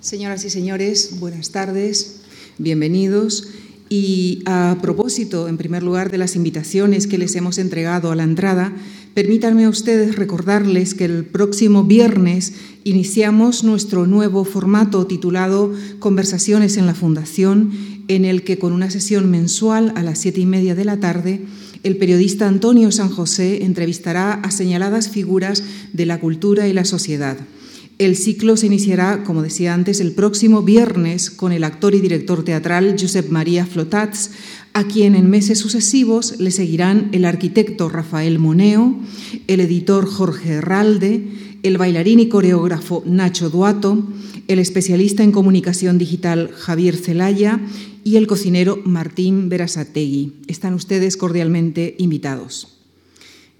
Señoras y señores, buenas tardes, bienvenidos. Y a propósito, en primer lugar, de las invitaciones que les hemos entregado a la entrada, permítanme a ustedes recordarles que el próximo viernes iniciamos nuestro nuevo formato titulado Conversaciones en la Fundación, en el que con una sesión mensual a las siete y media de la tarde, el periodista Antonio San José entrevistará a señaladas figuras de la cultura y la sociedad. El ciclo se iniciará, como decía antes, el próximo viernes con el actor y director teatral Josep María Flotats, a quien en meses sucesivos le seguirán el arquitecto Rafael Moneo, el editor Jorge Herralde, el bailarín y coreógrafo Nacho Duato, el especialista en comunicación digital Javier Celaya y el cocinero Martín Berasategui. Están ustedes cordialmente invitados.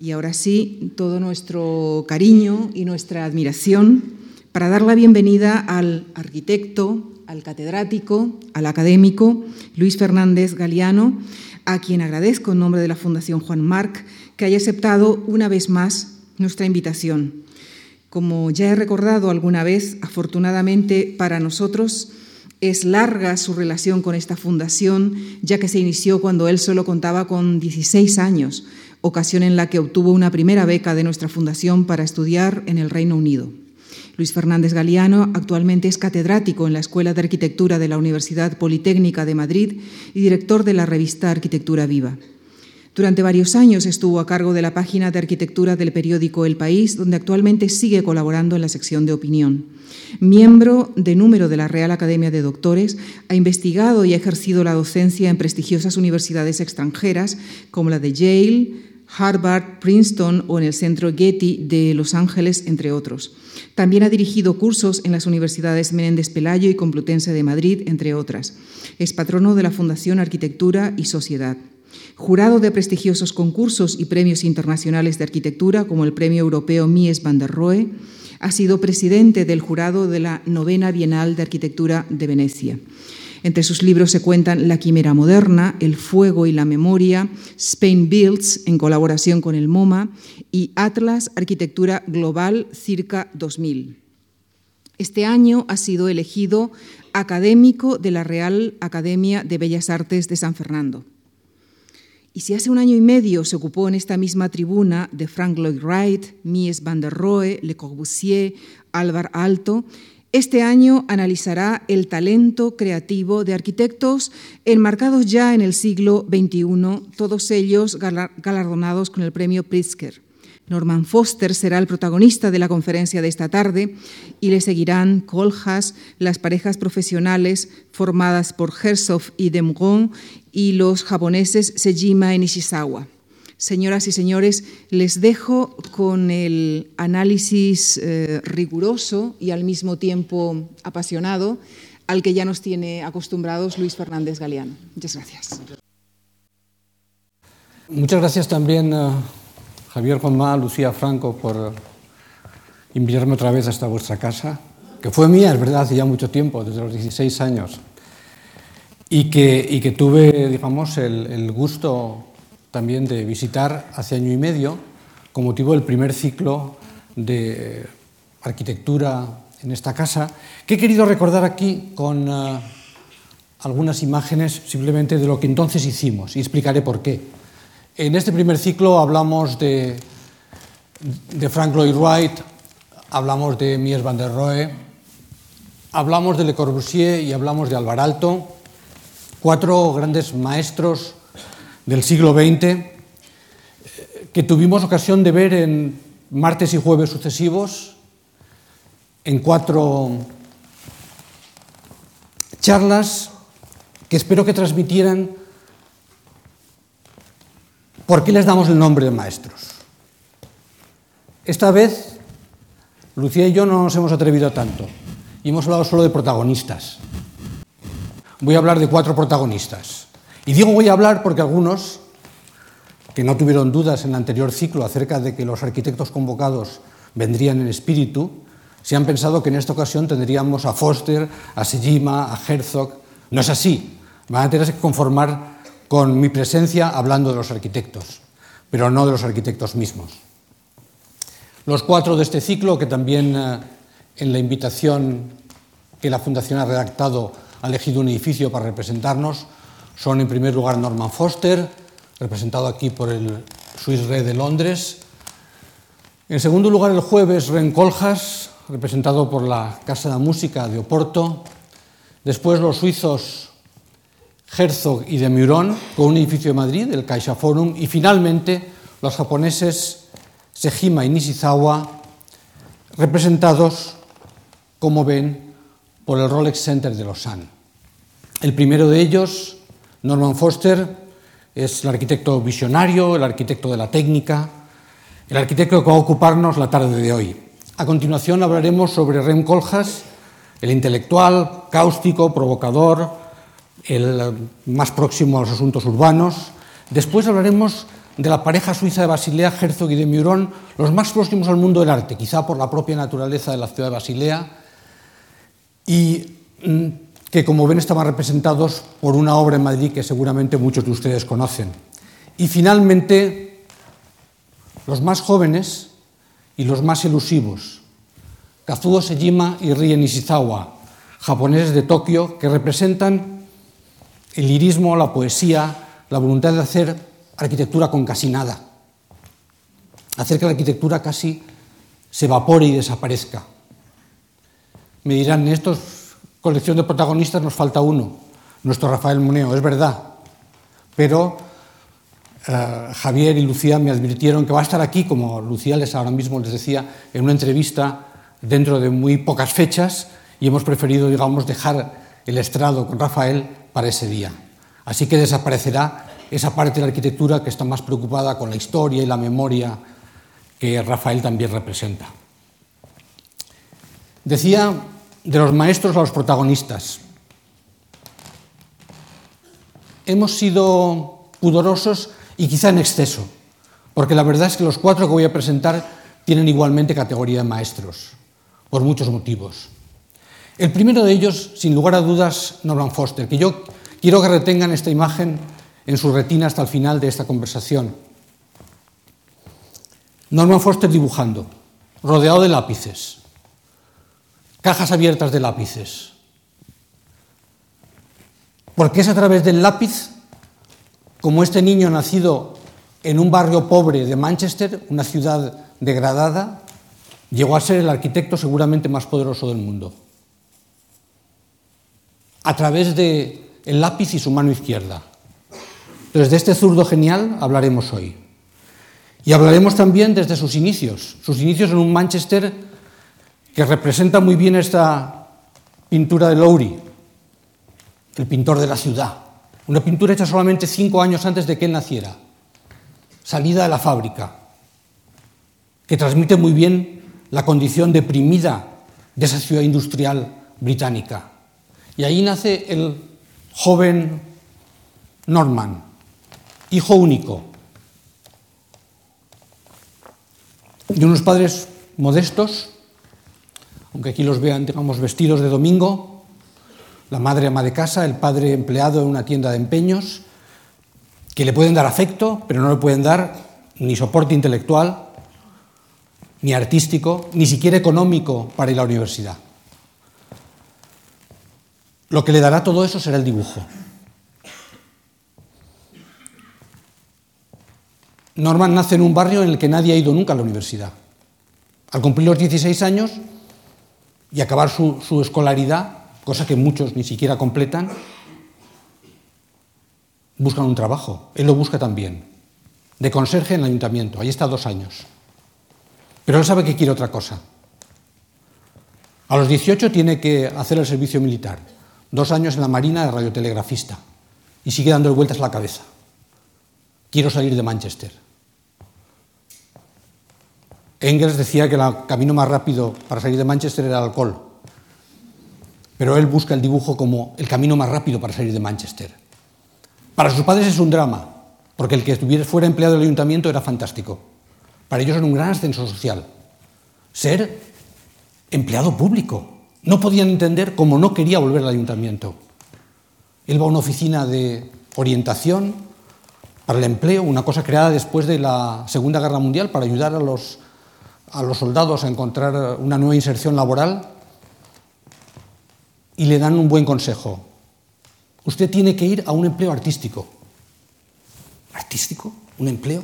Y ahora sí, todo nuestro cariño y nuestra admiración para dar la bienvenida al arquitecto, al catedrático, al académico Luis Fernández Galeano, a quien agradezco en nombre de la Fundación Juan Marc que haya aceptado una vez más nuestra invitación. Como ya he recordado alguna vez, afortunadamente para nosotros, es larga su relación con esta fundación, ya que se inició cuando él solo contaba con 16 años, ocasión en la que obtuvo una primera beca de nuestra fundación para estudiar en el Reino Unido. Luis Fernández Galiano actualmente es catedrático en la Escuela de Arquitectura de la Universidad Politécnica de Madrid y director de la revista Arquitectura Viva. Durante varios años estuvo a cargo de la página de arquitectura del periódico El País, donde actualmente sigue colaborando en la sección de opinión. Miembro de número de la Real Academia de Doctores, ha investigado y ha ejercido la docencia en prestigiosas universidades extranjeras como la de Yale, Harvard, Princeton o en el Centro Getty de Los Ángeles, entre otros. También ha dirigido cursos en las universidades Menéndez Pelayo y Complutense de Madrid, entre otras. Es patrono de la Fundación Arquitectura y Sociedad. Jurado de prestigiosos concursos y premios internacionales de arquitectura, como el Premio Europeo Mies van der Rohe, ha sido presidente del jurado de la Novena Bienal de Arquitectura de Venecia. Entre sus libros se cuentan La Quimera Moderna, El Fuego y la Memoria, Spain Builds, en colaboración con el MoMA, y Atlas Arquitectura Global Circa 2000. Este año ha sido elegido académico de la Real Academia de Bellas Artes de San Fernando. Y si hace un año y medio se ocupó en esta misma tribuna de Frank Lloyd Wright, Mies van der Rohe, Le Corbusier, Álvar Alto, este año analizará el talento creativo de arquitectos enmarcados ya en el siglo XXI, todos ellos galardonados con el premio Pritzker. Norman Foster será el protagonista de la conferencia de esta tarde y le seguirán Coljas, las parejas profesionales formadas por Herzog y Demgon y los japoneses Sejima y Nishizawa. Señoras y señores, les dejo con el análisis eh, riguroso y al mismo tiempo apasionado al que ya nos tiene acostumbrados Luis Fernández Galeano. Muchas gracias. Muchas gracias también a Javier Juanma, Lucía Franco, por invitarme otra vez hasta vuestra casa, que fue mía, es verdad, hace ya mucho tiempo, desde los 16 años, y que, y que tuve, digamos, el, el gusto también de visitar hace año y medio con motivo del primer ciclo de arquitectura en esta casa, que he querido recordar aquí con uh, algunas imágenes simplemente de lo que entonces hicimos y explicaré por qué. En este primer ciclo hablamos de, de Frank Lloyd Wright, hablamos de Mies van der Rohe, hablamos de Le Corbusier y hablamos de Alvar Alto, cuatro grandes maestros del siglo XX, eh, que tuvimos ocasión de ver en martes y jueves sucesivos, en cuatro charlas que espero que transmitieran por qué les damos el nombre de maestros. Esta vez, Lucía y yo no nos hemos atrevido tanto y hemos hablado solo de protagonistas. Voy a hablar de cuatro protagonistas. Y digo voy a hablar porque algunos, que no tuvieron dudas en el anterior ciclo acerca de que los arquitectos convocados vendrían en espíritu, se han pensado que en esta ocasión tendríamos a Foster, a Sejima, a Herzog. No es así. Van a tener que conformar con mi presencia hablando de los arquitectos, pero no de los arquitectos mismos. Los cuatro de este ciclo, que también eh, en la invitación que la Fundación ha redactado ha elegido un edificio para representarnos son, en primer lugar, Norman Foster, representado aquí por el Swiss Re de Londres. En segundo lugar, el jueves, Ren Coljas, representado por la Casa de Música de Oporto. Después, los suizos Herzog y de Murón, con un edificio de Madrid, el Caixa Forum. Y finalmente, los japoneses Sejima y Nishizawa, representados, como ven, por el Rolex Center de Lausanne. El primero de ellos, Norman Foster, es el arquitecto visionario, el arquitecto de la técnica, el arquitecto que va a ocuparnos la tarde de hoy. A continuación hablaremos sobre Rem Koolhaas, el intelectual, cáustico, provocador, el más próximo a los asuntos urbanos. Después hablaremos de la pareja suiza de Basilea, Herzog y de Murón, los más próximos al mundo del arte, quizá por la propia naturaleza de la ciudad de Basilea, y mm, que como ven estaban representados por una obra en Madrid que seguramente muchos de ustedes conocen. Y finalmente, los más jóvenes y los más elusivos, Kazuo Sejima y Rie Nishizawa, japoneses de Tokio, que representan el lirismo, la poesía, la voluntad de hacer arquitectura con casi nada, hacer que la arquitectura casi se evapore y desaparezca. Me dirán, esta colección de protagonistas nos falta uno, nuestro Rafael Moneo, es verdad, pero eh, Javier y Lucía me advirtieron que va a estar aquí, como Lucía les ahora mismo les decía, en una entrevista dentro de muy pocas fechas y hemos preferido, digamos, dejar el estrado con Rafael para ese día. Así que desaparecerá esa parte de la arquitectura que está más preocupada con la historia y la memoria que Rafael también representa. Decía de los maestros a los protagonistas. Hemos sido pudorosos y quizá en exceso, porque la verdad es que los cuatro que voy a presentar tienen igualmente categoría de maestros, por muchos motivos. El primero de ellos, sin lugar a dudas, Norman Foster, que yo quiero que retengan esta imagen en su retina hasta el final de esta conversación. Norman Foster dibujando, rodeado de lápices, cajas abiertas de lápices. Porque es a través del lápiz como este niño nacido en un barrio pobre de Manchester, una ciudad degradada, llegó a ser el arquitecto seguramente más poderoso del mundo. A través del el lápiz y su mano izquierda. Entonces, de este zurdo genial hablaremos hoy. Y hablaremos también desde sus inicios, sus inicios en un Manchester que representa muy bien esta pintura de Lowry, el pintor de la ciudad. Una pintura hecha solamente cinco años antes de que él naciera, salida de la fábrica, que transmite muy bien la condición deprimida de esa ciudad industrial británica. Y ahí nace el joven Norman, hijo único, de unos padres modestos, aunque aquí los vean, digamos, vestidos de domingo, la madre ama de casa, el padre empleado en una tienda de empeños, que le pueden dar afecto, pero no le pueden dar ni soporte intelectual, ni artístico, ni siquiera económico para ir a la universidad. Lo que le dará todo eso será el dibujo. Norman nace en un barrio en el que nadie ha ido nunca a la universidad. Al cumplir los 16 años, y acabar su, su escolaridad, cosa que muchos ni siquiera completan, buscan un trabajo. Él lo busca también, de conserje en el ayuntamiento. Ahí está dos años. Pero él sabe que quiere otra cosa. A los 18 tiene que hacer el servicio militar, dos años en la Marina de radiotelegrafista, y sigue dando vueltas a la cabeza. Quiero salir de Manchester. Engels decía que el camino más rápido para salir de Manchester era el alcohol, pero él busca el dibujo como el camino más rápido para salir de Manchester. Para sus padres es un drama, porque el que estuviera fuera empleado del ayuntamiento era fantástico. Para ellos era un gran ascenso social. Ser empleado público. No podían entender cómo no quería volver al ayuntamiento. Él va a una oficina de orientación para el empleo, una cosa creada después de la Segunda Guerra Mundial para ayudar a los a los soldados a encontrar una nueva inserción laboral. y le dan un buen consejo. Usted tiene que ir a un empleo artístico. ¿Artístico? ¿Un empleo?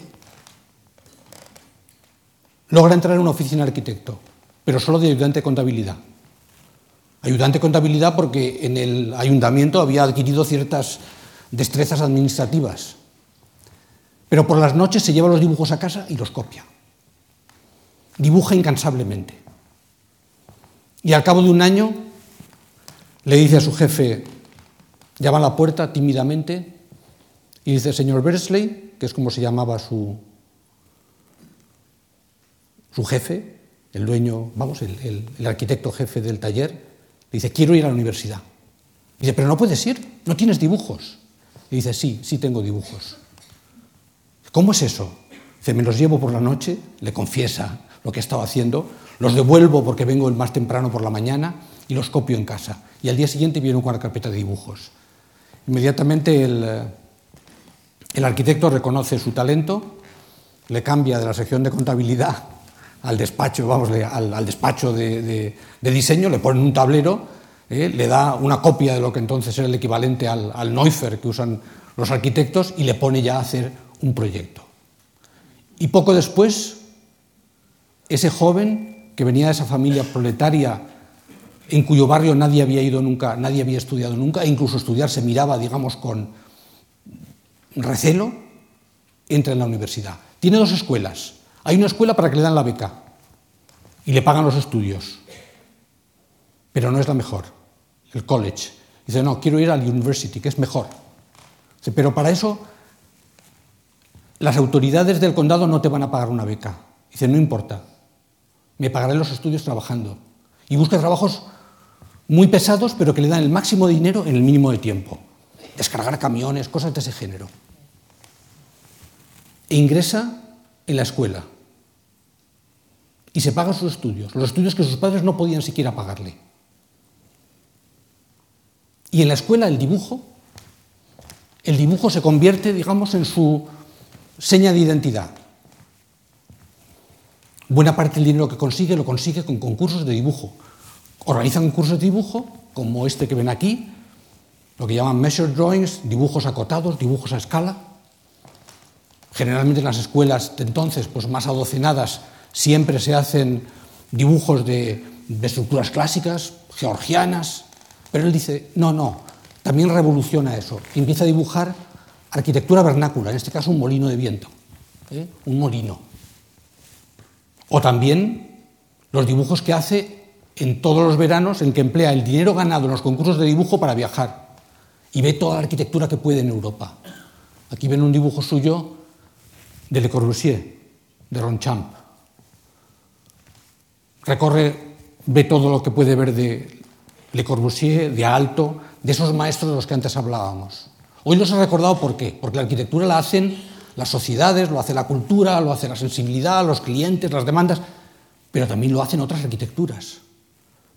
Logra entrar en una oficina de arquitecto, pero solo de ayudante de contabilidad. Ayudante de contabilidad porque en el ayuntamiento había adquirido ciertas destrezas administrativas. Pero por las noches se lleva los dibujos a casa y los copia. Dibuja incansablemente. Y al cabo de un año le dice a su jefe, llama a la puerta tímidamente y dice, señor Bersley, que es como se llamaba su, su jefe, el dueño, vamos, el, arquitecto jefe del taller, le dice, quiero ir a la universidad. Dice, pero no puedes ir, no tienes dibujos. Y dice, sí, sí tengo dibujos. ¿Cómo es eso? Dice, me los llevo por la noche, le confiesa lo que estaba haciendo, los devuelvo porque vengo más temprano por la mañana y los copio en casa. Y al día siguiente viene con la carpeta de dibujos. Inmediatamente el, el arquitecto reconoce su talento, le cambia de la sección de contabilidad al despacho, vamos, al, al despacho de, diseño, le pone un tablero, eh, le da una copia de lo que entonces era el equivalente al, al Neufer que usan los arquitectos y le pone ya a hacer un proyecto. Y poco después, ese joven que venía de esa familia proletaria en cuyo barrio nadie había ido nunca, nadie había estudiado nunca, e incluso estudiar se miraba, digamos, con recelo, entra en la universidad. Tiene dos escuelas. Hay una escuela para que le dan la beca y le pagan los estudios, pero no es la mejor, el college. Dice, no, quiero ir a la university, que es mejor. Dice, pero para eso las autoridades del condado no te van a pagar una beca. Dice, no importa, me pagaré los estudios trabajando. Y busca trabajos muy pesados, pero que le dan el máximo de dinero en el mínimo de tiempo. Descargar camiones, cosas de ese género. E ingresa en la escuela. Y se paga sus estudios, los estudios que sus padres no podían siquiera pagarle. Y en la escuela el dibujo, el dibujo se convierte, digamos, en su seña de identidad. Buena parte del dinero que consigue lo consigue con concursos de dibujo, organizan cursos de dibujo, como este que ven aquí, lo que llaman measure drawings, dibujos acotados, dibujos a escala. Generalmente en las escuelas de entonces, pues más adocinadas, siempre se hacen dibujos de, estructuras clásicas, georgianas, pero él dice, no, no, también revoluciona eso, empieza a dibujar arquitectura vernácula, en este caso un molino de viento, ¿eh? un molino. O también los dibujos que hace en todos los veranos en que emplea el dinero ganado en los concursos de dibujo para viajar y ve toda la arquitectura que puede en Europa. Aquí ven un dibujo suyo de Le Corbusier, de Ronchamp. Recorre, ve todo lo que puede ver de Le Corbusier, de Alto, de esos maestros de los que antes hablábamos. Hoy los he recordado por qué, porque la arquitectura la hacen las sociedades, lo hace la cultura, lo hace la sensibilidad, los clientes, las demandas, pero también lo hacen otras arquitecturas.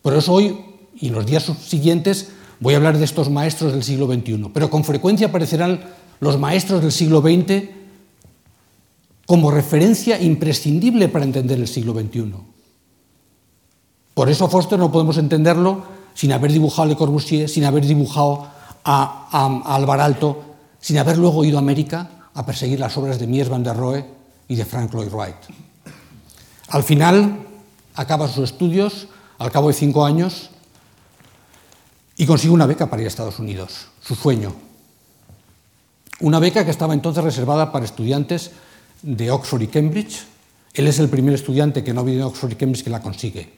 Por eso hoy y los días siguientes voy a hablar de estos maestros del siglo XXI, pero con frecuencia aparecerán los maestros del siglo XX como referencia imprescindible para entender el siglo XXI. Por eso Foster no podemos entenderlo sin haber dibujado Le Corbusier, sin haber dibujado a, a, a sin haber luego ido a América a perseguir las obras de Mies van der Rohe y de Frank Lloyd Wright. Al final acaba sus estudios al cabo de cinco años y consigue una beca para ir a Estados Unidos, su sueño. Una beca que estaba entonces reservada para estudiantes de Oxford y Cambridge. Él es el primer estudiante que no vive en Oxford y Cambridge que la consigue.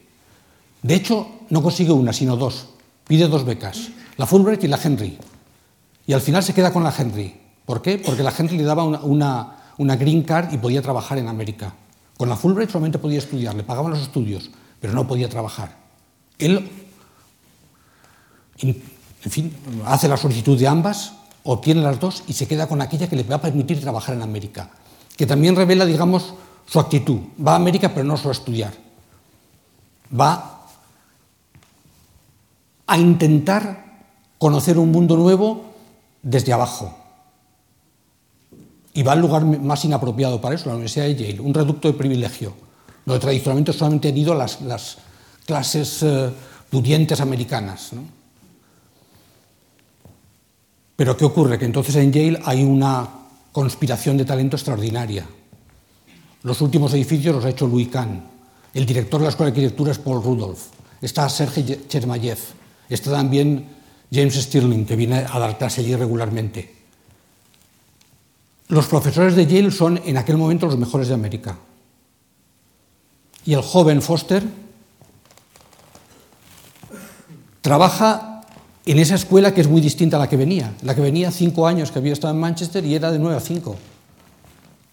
De hecho, no consigue una, sino dos. Pide dos becas, la Fulbright y la Henry. Y al final se queda con la Henry. ¿Por qué? Porque la Henry le daba una, una, una green card y podía trabajar en América. Con la Fulbright solamente podía estudiar, le pagaban los estudios, pero no podía trabajar. Él, en fin, hace la solicitud de ambas, obtiene las dos y se queda con aquella que le va a permitir trabajar en América, que también revela, digamos, su actitud. Va a América, pero no solo a estudiar. Va a intentar conocer un mundo nuevo desde abajo. Y va al lugar más inapropiado para eso, la Universidad de Yale, un reducto de privilegio donde tradicionalmente solamente han ido las, las clases eh, pudientes americanas. ¿no? Pero ¿qué ocurre? Que entonces en Yale hay una conspiración de talento extraordinaria. Los últimos edificios los ha hecho Louis Kahn. El director de la Escuela de Arquitectura es Paul Rudolph. Está Sergei Chermayev. Está también James Stirling, que viene a dar clase allí regularmente. Los profesores de Yale son en aquel momento los mejores de América. Y el joven Foster trabaja en esa escuela que es muy distinta a la que venía. La que venía cinco años, que había estado en Manchester y era de nueve a cinco.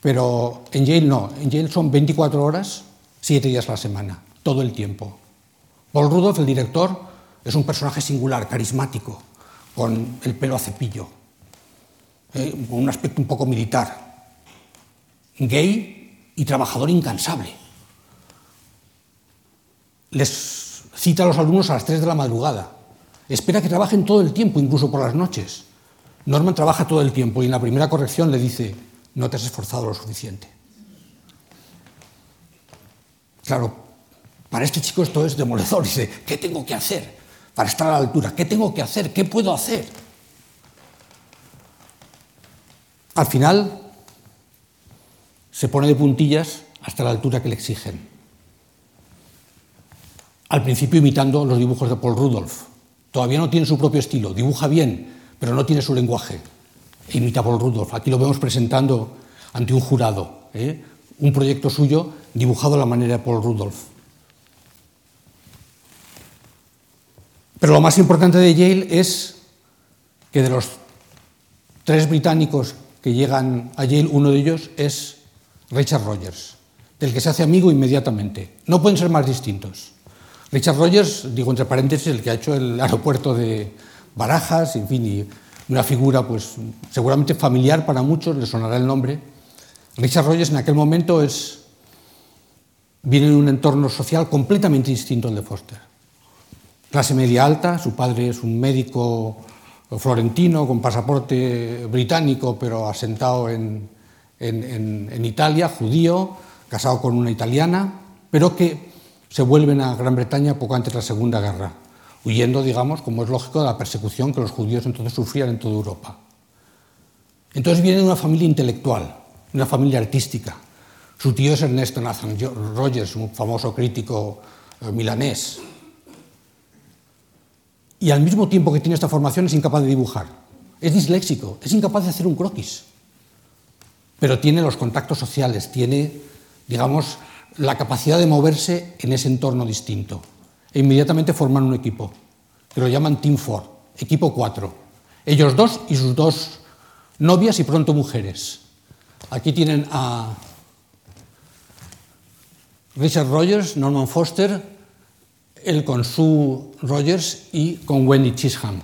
Pero en Yale no. En Yale son 24 horas, siete días a la semana, todo el tiempo. Paul Rudolph, el director, es un personaje singular, carismático, con el pelo a cepillo, eh, con un aspecto un poco militar, gay y trabajador incansable. Les cita a los alumnos a las 3 de la madrugada. Espera que trabajen todo el tiempo, incluso por las noches. Norman trabaja todo el tiempo y en la primera corrección le dice, no te has esforzado lo suficiente. Claro, para este chico esto es demoledor. Dice, ¿qué tengo que hacer? para estar a la altura. ¿Qué tengo que hacer? ¿Qué puedo hacer? Al final se pone de puntillas hasta la altura que le exigen. Al principio imitando los dibujos de Paul Rudolph. Todavía no tiene su propio estilo, dibuja bien, pero no tiene su lenguaje. E imita a Paul Rudolph. Aquí lo vemos presentando ante un jurado, ¿eh? un proyecto suyo dibujado a la manera de Paul Rudolph. Pero lo más importante de Yale es que de los tres británicos que llegan a Yale, uno de ellos es Richard Rogers, del que se hace amigo inmediatamente. No pueden ser más distintos. Richard Rogers, digo entre paréntesis, el que ha hecho el aeropuerto de Barajas, en fin, y una figura pues seguramente familiar para muchos, le sonará el nombre. Richard Rogers en aquel momento es, viene de un entorno social completamente distinto al de Foster clase media alta, su padre es un médico florentino con pasaporte británico, pero asentado en, Italia, judío, casado con una italiana, pero que se vuelven a Gran Bretaña poco antes de la Segunda Guerra, huyendo, digamos, como es lógico, de la persecución que los judíos entonces sufrían en toda Europa. Entonces viene de una familia intelectual, una familia artística. Su tío es Ernesto Nathan Rogers, un famoso crítico eh, milanés, y al mismo tiempo que tiene esta formación es incapaz de dibujar. Es disléxico, es incapaz de hacer un croquis. Pero tiene los contactos sociales, tiene, digamos, la capacidad de moverse en ese entorno distinto. E inmediatamente forman un equipo, que lo llaman Team 4, equipo 4. Ellos dos y sus dos novias y pronto mujeres. Aquí tienen a Richard Rogers, Norman Foster, él con Sue Rogers y con Wendy Chisholm.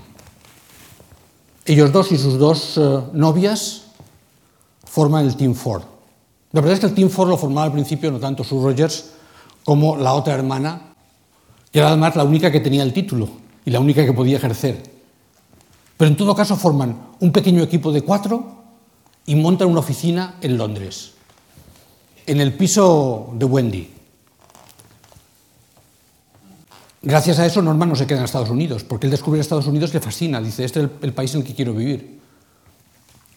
Ellos dos y sus dos eh, novias forman el Team Ford. La verdad es que el Team Ford lo formaba al principio no tanto Sue Rogers como la otra hermana, que era además la única que tenía el título y la única que podía ejercer. Pero en todo caso forman un pequeño equipo de cuatro y montan una oficina en Londres, en el piso de Wendy. Gracias a eso Norman no se queda en Estados Unidos, porque él descubre Estados Unidos le fascina, dice, este es el, país en el que quiero vivir.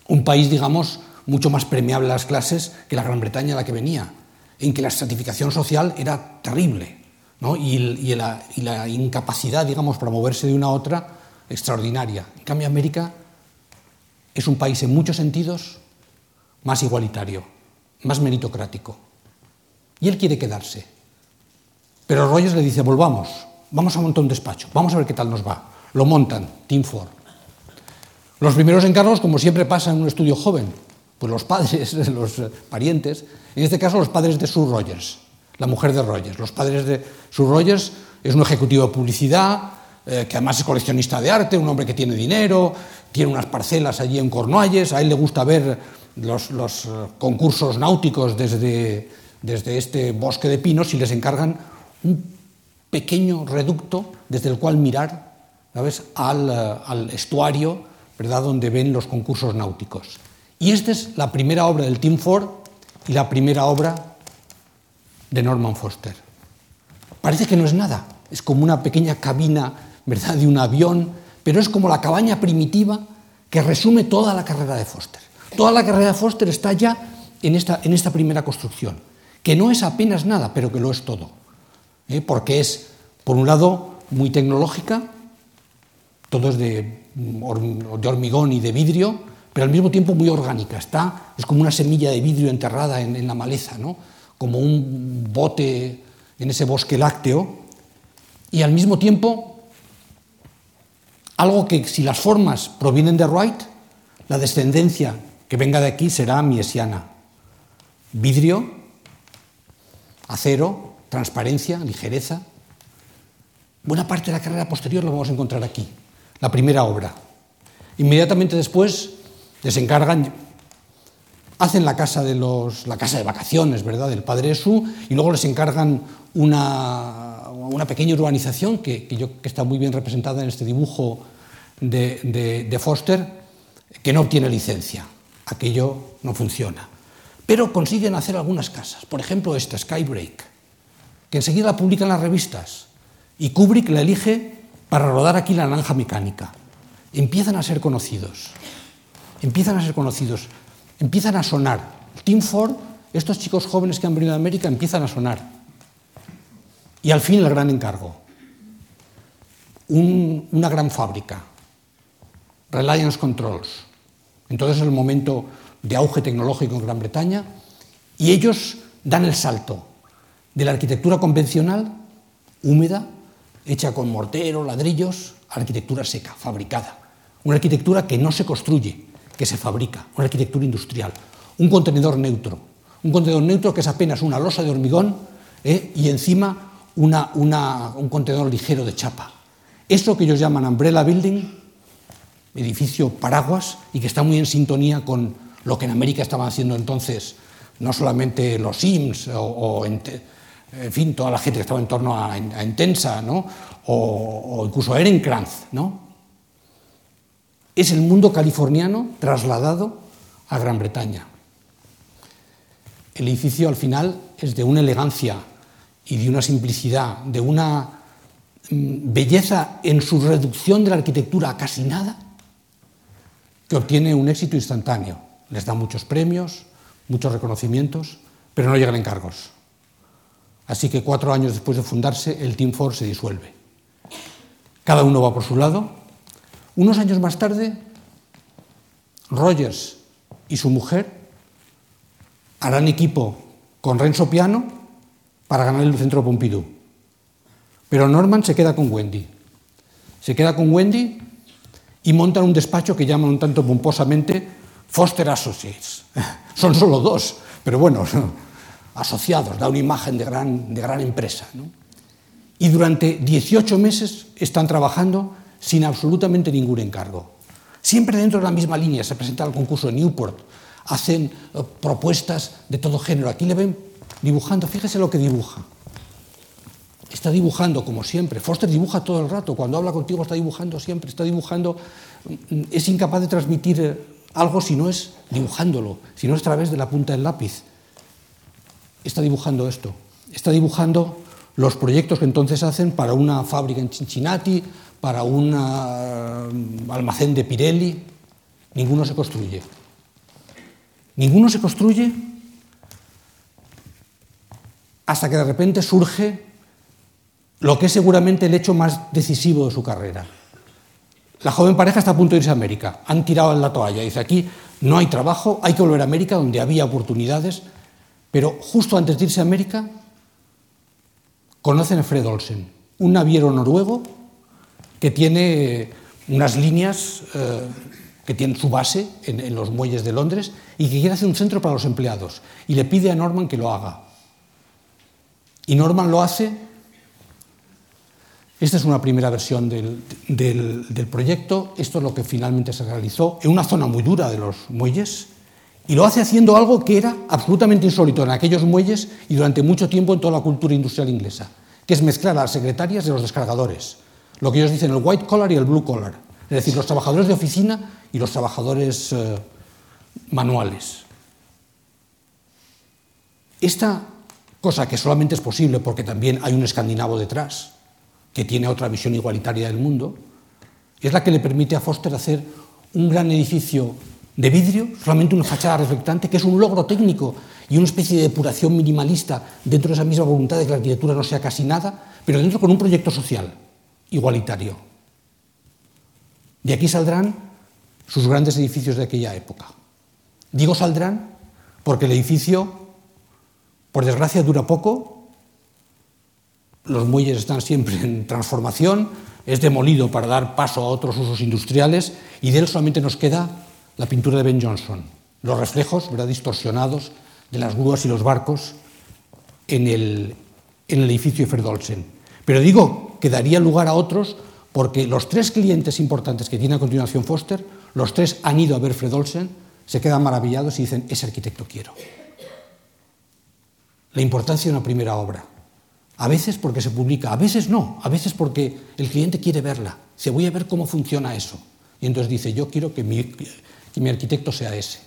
Un país, digamos, mucho más premiable a las clases que la Gran Bretaña a la que venía, en que la estratificación social era terrible, y, la, y la incapacidad, digamos, para moverse de una a otra, extraordinaria. En cambio, América es un país en muchos sentidos más igualitario, más meritocrático. Y él quiere quedarse. Pero Rogers le dice, volvamos, vamos a montar un despacho, vamos a ver qué tal nos va. Lo montan, Team Ford. Los primeros encargos, como siempre pasa en un estudio joven, pues los padres, los parientes, en este caso los padres de Sue Rogers, la mujer de Rogers. Los padres de Sue Rogers es un ejecutivo de publicidad, eh, que además es coleccionista de arte, un hombre que tiene dinero, tiene unas parcelas allí en Cornualles, a él le gusta ver los, eh, concursos náuticos desde, desde este bosque de pinos y les encargan un pequeño reducto desde el cual mirar ¿sabes? Al, eh, al, estuario ¿verdad? donde ven los concursos náuticos. Y esta es la primera obra del Team Ford y la primera obra de Norman Foster. Parece que no es nada, es como una pequeña cabina ¿verdad? de un avión, pero es como la cabaña primitiva que resume toda la carrera de Foster. Toda la carrera de Foster está ya en esta, en esta primera construcción, que no es apenas nada, pero que lo es todo. ¿Eh? Porque es, por un lado, muy tecnológica, todo es de, de hormigón y de vidrio, pero al mismo tiempo muy orgánica. Está, es como una semilla de vidrio enterrada en, en la maleza, ¿no? como un bote en ese bosque lácteo, y al mismo tiempo algo que si las formas provienen de Wright, la descendencia que venga de aquí será miesiana. Vidrio, acero, transparencia, ligereza. Buena parte de la carrera posterior lo vamos a encontrar aquí, la primera obra. Inmediatamente después les encargan, hacen la casa de los, la casa de vacaciones, ¿verdad?, del padre Su, y luego les encargan una, una pequeña urbanización que, yo, que, está muy bien representada en este dibujo de, de, de Foster, que no obtiene licencia. Aquello no funciona. Pero consiguen hacer algunas casas. Por ejemplo, esta, Skybreak, que enseguida la publican las revistas. Y Kubrick la elige para rodar aquí la naranja mecánica. Empiezan a ser conocidos. Empiezan a ser conocidos. Empiezan a sonar. Tim Ford, estos chicos jóvenes que han venido de América, empiezan a sonar. Y al fin el gran encargo. Un, una gran fábrica. Reliance Controls. Entonces es el momento de auge tecnológico en Gran Bretaña y ellos dan el salto de la arquitectura convencional, húmeda, hecha con mortero, ladrillos, arquitectura seca, fabricada. Una arquitectura que no se construye, que se fabrica, una arquitectura industrial. Un contenedor neutro, un contenedor neutro que es apenas una losa de hormigón ¿eh? y encima una, una, un contenedor ligero de chapa. Eso que ellos llaman umbrella building, edificio paraguas, y que está muy en sintonía con lo que en América estaban haciendo entonces no solamente los Sims o, o en, fin, toda la gente que estaba en torno a, a Intensa, ¿no? o, incluso Ehrenkranz, ¿no? Es el mundo californiano trasladado a Gran Bretaña. El edificio al final es de una elegancia y de una simplicidad, de una mm, belleza en su reducción de la arquitectura a casi nada, que obtiene un éxito instantáneo. Les da muchos premios, muchos reconocimientos, pero no llegan encargos. Así que cuatro años después de fundarse, el Team Ford se disuelve. Cada uno va por su lado. Unos años más tarde, Rogers y su mujer harán equipo con Renzo Piano para ganar el centro Pompidou. Pero Norman se queda con Wendy. Se queda con Wendy y montan un despacho que llaman un tanto pomposamente Foster Associates. Son solo dos, pero bueno, asociados, da una imagen de gran, de gran empresa. ¿no? Y durante 18 meses están trabajando sin absolutamente ningún encargo. Siempre dentro de la misma línea, se presenta el concurso de Newport, hacen uh, propuestas de todo género. Aquí le ven dibujando, fíjese lo que dibuja. Está dibujando como siempre. Foster dibuja todo el rato. Cuando habla contigo está dibujando siempre. Está dibujando. Mm, es incapaz de transmitir eh, algo si no es dibujándolo, si no es a través de la punta del lápiz. Está dibujando esto. Está dibujando los proyectos que entonces hacen para una fábrica en Cincinnati, para un uh, almacén de Pirelli. Ninguno se construye. Ninguno se construye hasta que de repente surge lo que es seguramente el hecho más decisivo de su carrera. La joven pareja está a punto de irse a América. Han tirado en la toalla. Dice, aquí no hay trabajo, hay que volver a América, donde había oportunidades. Pero justo antes de irse a América, conocen a Fred Olsen, un naviero noruego que tiene unas líneas eh, que tienen su base en, los muelles de Londres y que quiere hacer un centro para los empleados. Y le pide a Norman que lo haga. Y Norman lo hace esta es una primera versión del, del, del, proyecto. Esto es lo que finalmente se realizó en una zona muy dura de los muelles y lo hace haciendo algo que era absolutamente insólito en aquellos muelles y durante mucho tiempo en toda la cultura industrial inglesa, que es mezclar a las secretarias de los descargadores, lo que ellos dicen el white collar y el blue collar, es decir, los trabajadores de oficina y los trabajadores eh, manuales. Esta cosa que solamente es posible porque también hay un escandinavo detrás, que tiene otra visión igualitaria del mundo, es la que le permite a Foster hacer un gran edificio de vidrio, solamente una fachada reflectante, que es un logro técnico y una especie de depuración minimalista dentro de esa misma voluntad de que la arquitectura no sea casi nada, pero dentro con un proyecto social igualitario. De aquí saldrán sus grandes edificios de aquella época. Digo saldrán porque el edificio, por desgracia, dura poco, los muelles están siempre en transformación, es demolido para dar paso a otros usos industriales y de él solamente nos queda la pintura de Ben Jonson, los reflejos ¿verdad? distorsionados de las grúas y los barcos en el, en el edificio de Ferdolsen. Pero digo que daría lugar a otros porque los tres clientes importantes que tiene a continuación Foster, los tres han ido a ver Fredolsen, se quedan maravillados y dicen, ese arquitecto quiero. La importancia de una primera obra. A veces porque se publica, a veces no, a veces porque el cliente quiere verla. Se voy a ver cómo funciona eso. Y entonces dice, yo quiero que mi, que mi arquitecto sea ese.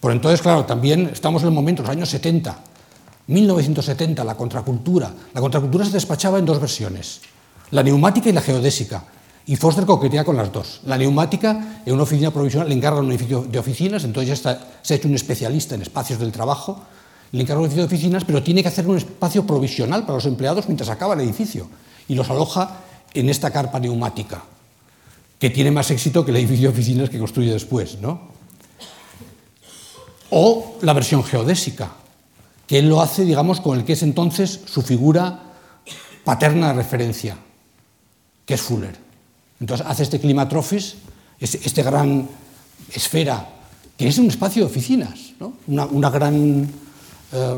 Por entonces, claro, también estamos en el momento, los años 70, 1970, la contracultura. La contracultura se despachaba en dos versiones, la neumática y la geodésica. Y Foster coquetea con las dos. La neumática, en una oficina provisional, le encarga un edificio de oficinas, entonces ya se ha hecho un especialista en espacios del trabajo, le encarga un edificio de oficinas, pero tiene que hacer un espacio provisional para los empleados mientras acaba el edificio. Y los aloja en esta carpa neumática, que tiene más éxito que el edificio de oficinas que construye después. ¿no? O la versión geodésica, que él lo hace, digamos, con el que es entonces su figura paterna de referencia, que es Fuller. Entonces hace este climatrophis, este, gran esfera, que es un espacio de oficinas, ¿no? una, gran eh,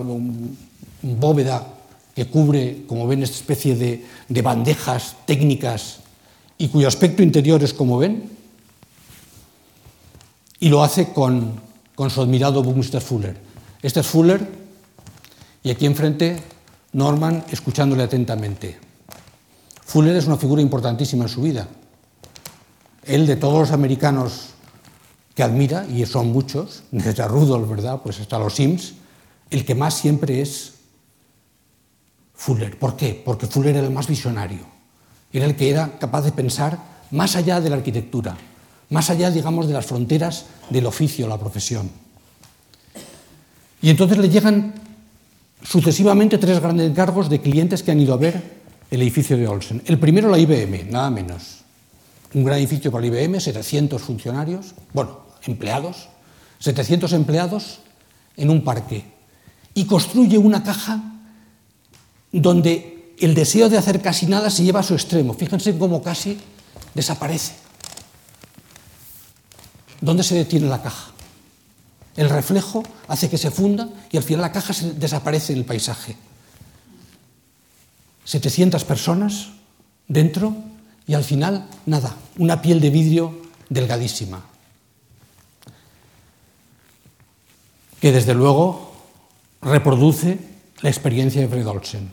bóveda que cubre, como ven, esta especie de bandejas técnicas y cuyo aspecto interior es como ven, y lo hace con, con su admirado Buckminster Fuller. Este es Fuller, y aquí enfrente Norman escuchándole atentamente. Fuller es una figura importantísima en su vida. Él, de todos los americanos que admira, y son muchos, desde Rudolf, ¿verdad? Pues hasta los Sims, el que más siempre es Fuller. ¿Por qué? Porque Fuller era el más visionario. Era el que era capaz de pensar más allá de la arquitectura, más allá, digamos, de las fronteras del oficio, la profesión. Y entonces le llegan sucesivamente tres grandes encargos de clientes que han ido a ver el edificio de Olsen. El primero la IBM, nada menos. Un gran edificio para la IBM, 700 funcionarios, bueno, empleados, 700 empleados en un parque. Y construye una caja donde el deseo de hacer casi nada se lleva a su extremo. Fíjense cómo casi desaparece. ¿Dónde se detiene la caja? El reflejo hace que se funda y al final la caja desaparece en el paisaje. 700 personas dentro y al final nada, una piel de vidrio delgadísima. Que desde luego reproduce la experiencia de Fred Olsen,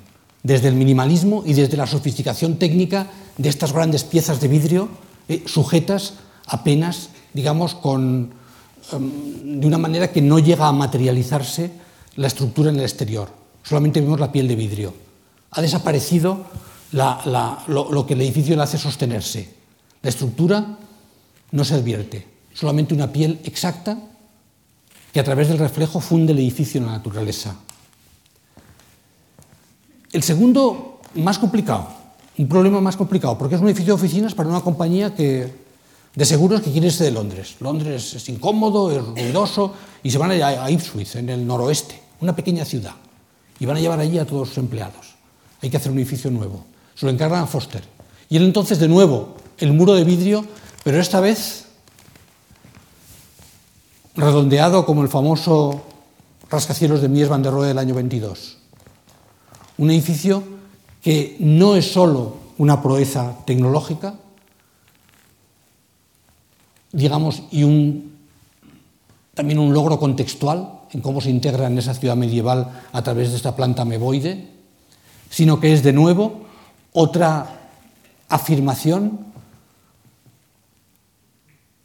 desde el minimalismo y desde la sofisticación técnica de estas grandes piezas de vidrio eh, sujetas apenas, digamos, con Em, de una manera que no llega a materializarse la estructura en el exterior. Solamente vemos la piel de vidrio. Ha desaparecido lo, que el edificio le hace sostenerse. La estructura no se advierte, solamente una piel exacta que a través del reflejo funde el edificio en la naturaleza. El segundo, más complicado, un problema más complicado, porque es un edificio de oficinas para una compañía que de seguros que quieren irse de Londres. Londres es incómodo, es ruidoso, y se van a, a Ipswich, en el noroeste, una pequeña ciudad, y van a llevar allí a todos sus empleados. Hay que hacer un edificio nuevo. Se lo encargan a Foster. Y él entonces, de nuevo, el muro de vidrio, pero esta vez redondeado como el famoso rascacielos de Mies van der Rohe del año 22. Un edificio que no es solo una proeza tecnológica, digamos, y también un logro contextual en cómo se integra en esa ciudad medieval a través de esta planta meboide, sino que es de nuevo otra afirmación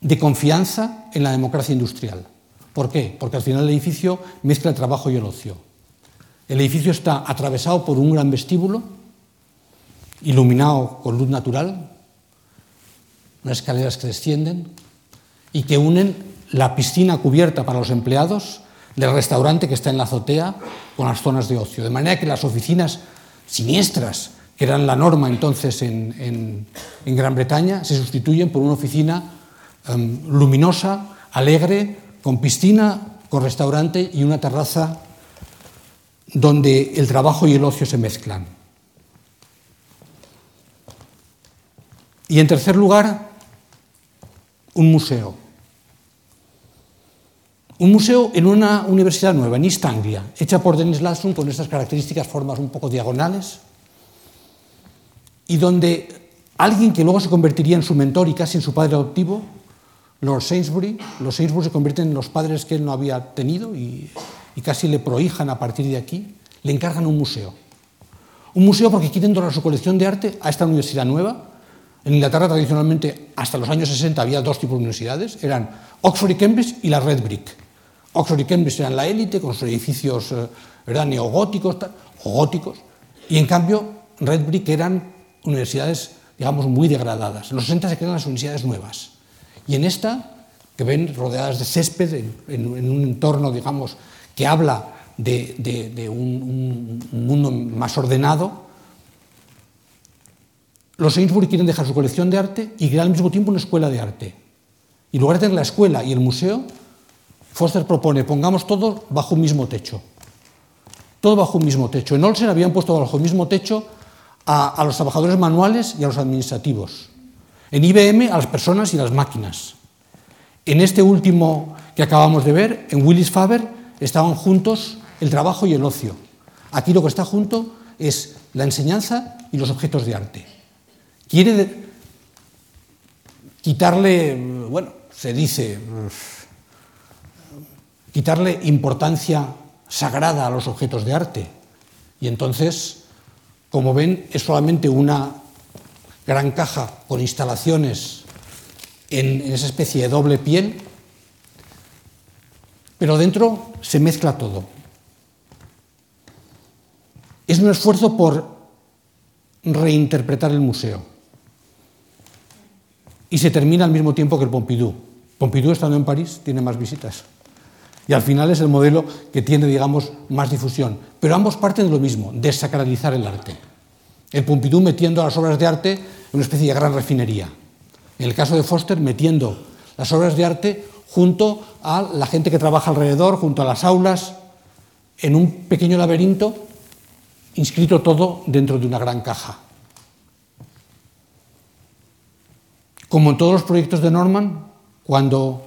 de confianza en la democracia industrial. ¿Por qué? Porque al final el edificio mezcla el trabajo y el ocio. El edificio está atravesado por un gran vestíbulo, iluminado con luz natural, unas escaleras que descienden, y que unen la piscina cubierta para los empleados del restaurante que está en la azotea con las zonas de ocio. De manera que las oficinas siniestras, que eran la norma entonces en, Gran Bretaña, se sustituyen por una oficina em, luminosa, alegre, con piscina, con restaurante y una terraza donde el trabajo y el ocio se mezclan. Y en tercer lugar, un museo. Un museo en una universidad nueva, en East Anglia, hecha por Dennis Lasson con estas características, formas un poco diagonales, y donde alguien que luego se convertiría en su mentor y casi en su padre adoptivo, Lord Sainsbury, los Sainsbury se convierten en los padres que él no había tenido y, y casi le prohijan a partir de aquí, le encargan un museo. Un museo porque quieren donar su colección de arte a esta universidad nueva. En Inglaterra tradicionalmente hasta los años 60 había dos tipos de universidades, eran Oxford y Cambridge y la Red Brick. Oxford y Cambridge eran la élite con sus edificios eh, neogóticos o góticos y en cambio Red Brick eran universidades digamos muy degradadas. En los 60 se crean las universidades nuevas y en esta que ven rodeadas de césped en un entorno digamos que habla de, un, mundo más ordenado, los Sainsbury quieren dejar su colección de arte y crear al mismo tiempo una escuela de arte. Y en lugar de tener la escuela y el museo, Foster propone, pongamos todo bajo un mismo techo. Todo bajo un mismo techo. En Olsen habían puesto bajo el mismo techo a, a los trabajadores manuales y a los administrativos. En IBM a las personas y las máquinas. En este último que acabamos de ver, en Willis Faber, estaban juntos el trabajo y el ocio. Aquí lo que está junto es la enseñanza y los objetos de arte. Quiere quitarle, bueno, se dice, quitarle importancia sagrada a los objetos de arte. Y entonces, como ven, es solamente una gran caja con instalaciones en, esa especie de doble piel, pero dentro se mezcla todo es un esfuerzo por reinterpretar el museo. Y se termina al mismo tiempo que el Pompidou. Pompidou, estando en París, tiene más visitas. Y al final es el modelo que tiene, digamos, más difusión. Pero ambos parten de lo mismo, desacralizar el arte. El Pompidou metiendo las obras de arte en una especie de gran refinería. En el caso de Foster, metiendo las obras de arte junto a la gente que trabaja alrededor, junto a las aulas, en un pequeño laberinto inscrito todo dentro de una gran caja. Como en todos los proyectos de Norman, cuando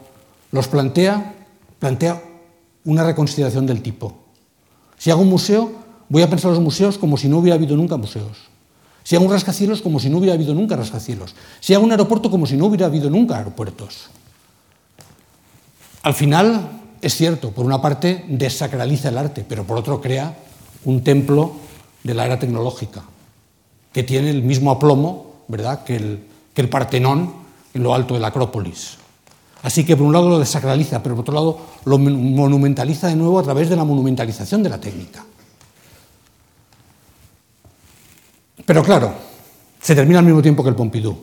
los plantea, plantea una reconsideración del tipo. Si hago un museo, voy a pensar los museos como si no hubiera habido nunca museos. Si hago un rascacielos, como si no hubiera habido nunca rascacielos. Si hago un aeropuerto, como si no hubiera habido nunca aeropuertos. Al final, es cierto, por una parte desacraliza el arte, pero por otro crea un templo de la era tecnológica, que tiene el mismo aplomo ¿verdad? Que, el, que el Partenón en lo alto de la Acrópolis. Así que por un lado lo desacraliza, pero por otro lado lo monumentaliza de nuevo a través de la monumentalización de la técnica. Pero claro, se termina al mismo tiempo que el Pompidou.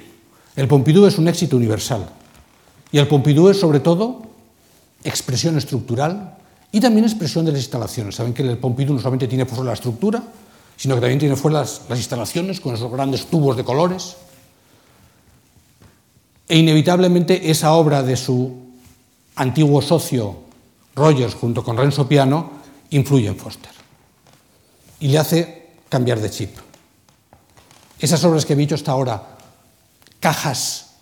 El Pompidou es un éxito universal. Y el Pompidou es sobre todo expresión estructural y también expresión de las instalaciones. Saben que el Pompidou no solamente tiene por la estructura, sino que también tiene fuera las, instalaciones con esos grandes tubos de colores. E inevitablemente esa obra de su antiguo socio Rogers junto con Renzo Piano influye en Foster y le hace cambiar de chip. Esas obras que he dicho hasta ahora, cajas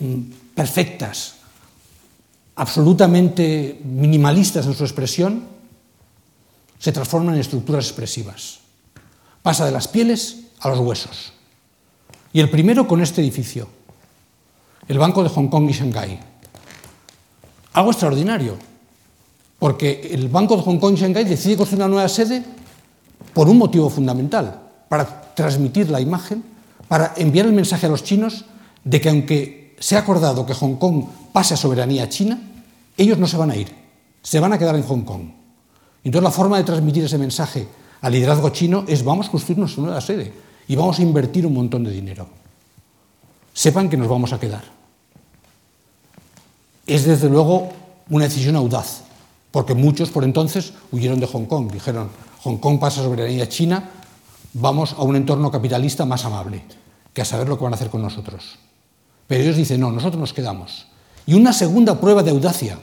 mm, perfectas, absolutamente minimalistas en su expresión, se transforman en estructuras expresivas. Pasa de las pieles a los huesos. Y el primero con este edificio, el Banco de Hong Kong y Shanghái. Algo extraordinario, porque el Banco de Hong Kong y Shanghái decide construir una nueva sede por un motivo fundamental, para transmitir la imagen, para enviar el mensaje a los chinos de que aunque se ha acordado que Hong Kong pase a soberanía china, ellos no se van a ir, se van a quedar en Hong Kong. Entonces la forma de transmitir ese mensaje al liderazgo chino es vamos a construir nuestra nueva sede y vamos a invertir un montón de dinero. Sepan que nos vamos a quedar. es desde luego una decisión audaz, porque muchos por entonces huyeron de Hong Kong, dijeron, Hong Kong pasa soberanía china, vamos a un entorno capitalista más amable, que a saber lo que van a hacer con nosotros. Pero ellos dicen, no, nosotros nos quedamos. Y una segunda prueba de audacia.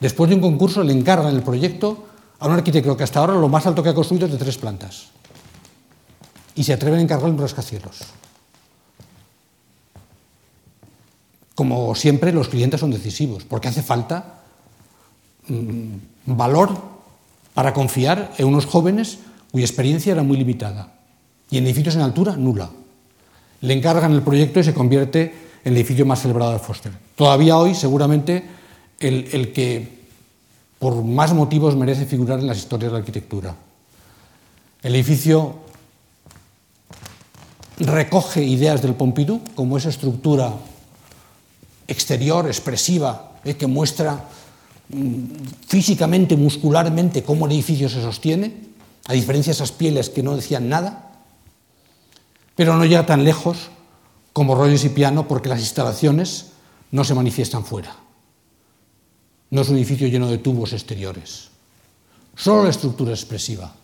Después de un concurso le encargan el proyecto a un arquitecto que hasta ahora lo más alto que ha construido es de tres plantas. Y se atreven a encargar un rascacielos. Como siempre, los clientes son decisivos, porque hace falta mm, valor para confiar en unos jóvenes cuya experiencia era muy limitada y en edificios en altura nula. Le encargan el proyecto y se convierte el edificio más celebrado de Foster. Todavía hoy, seguramente, el, el que por más motivos merece figurar en las historias de la arquitectura. El edificio recoge ideas del Pompidou como esa estructura exterior, expresiva, eh, que muestra mm, físicamente, muscularmente, cómo el edificio se sostiene, a diferencia de esas pieles que no decían nada, pero no llega tan lejos como rollos y piano porque las instalaciones no se manifiestan fuera. No es un edificio lleno de tubos exteriores, solo la estructura expresiva.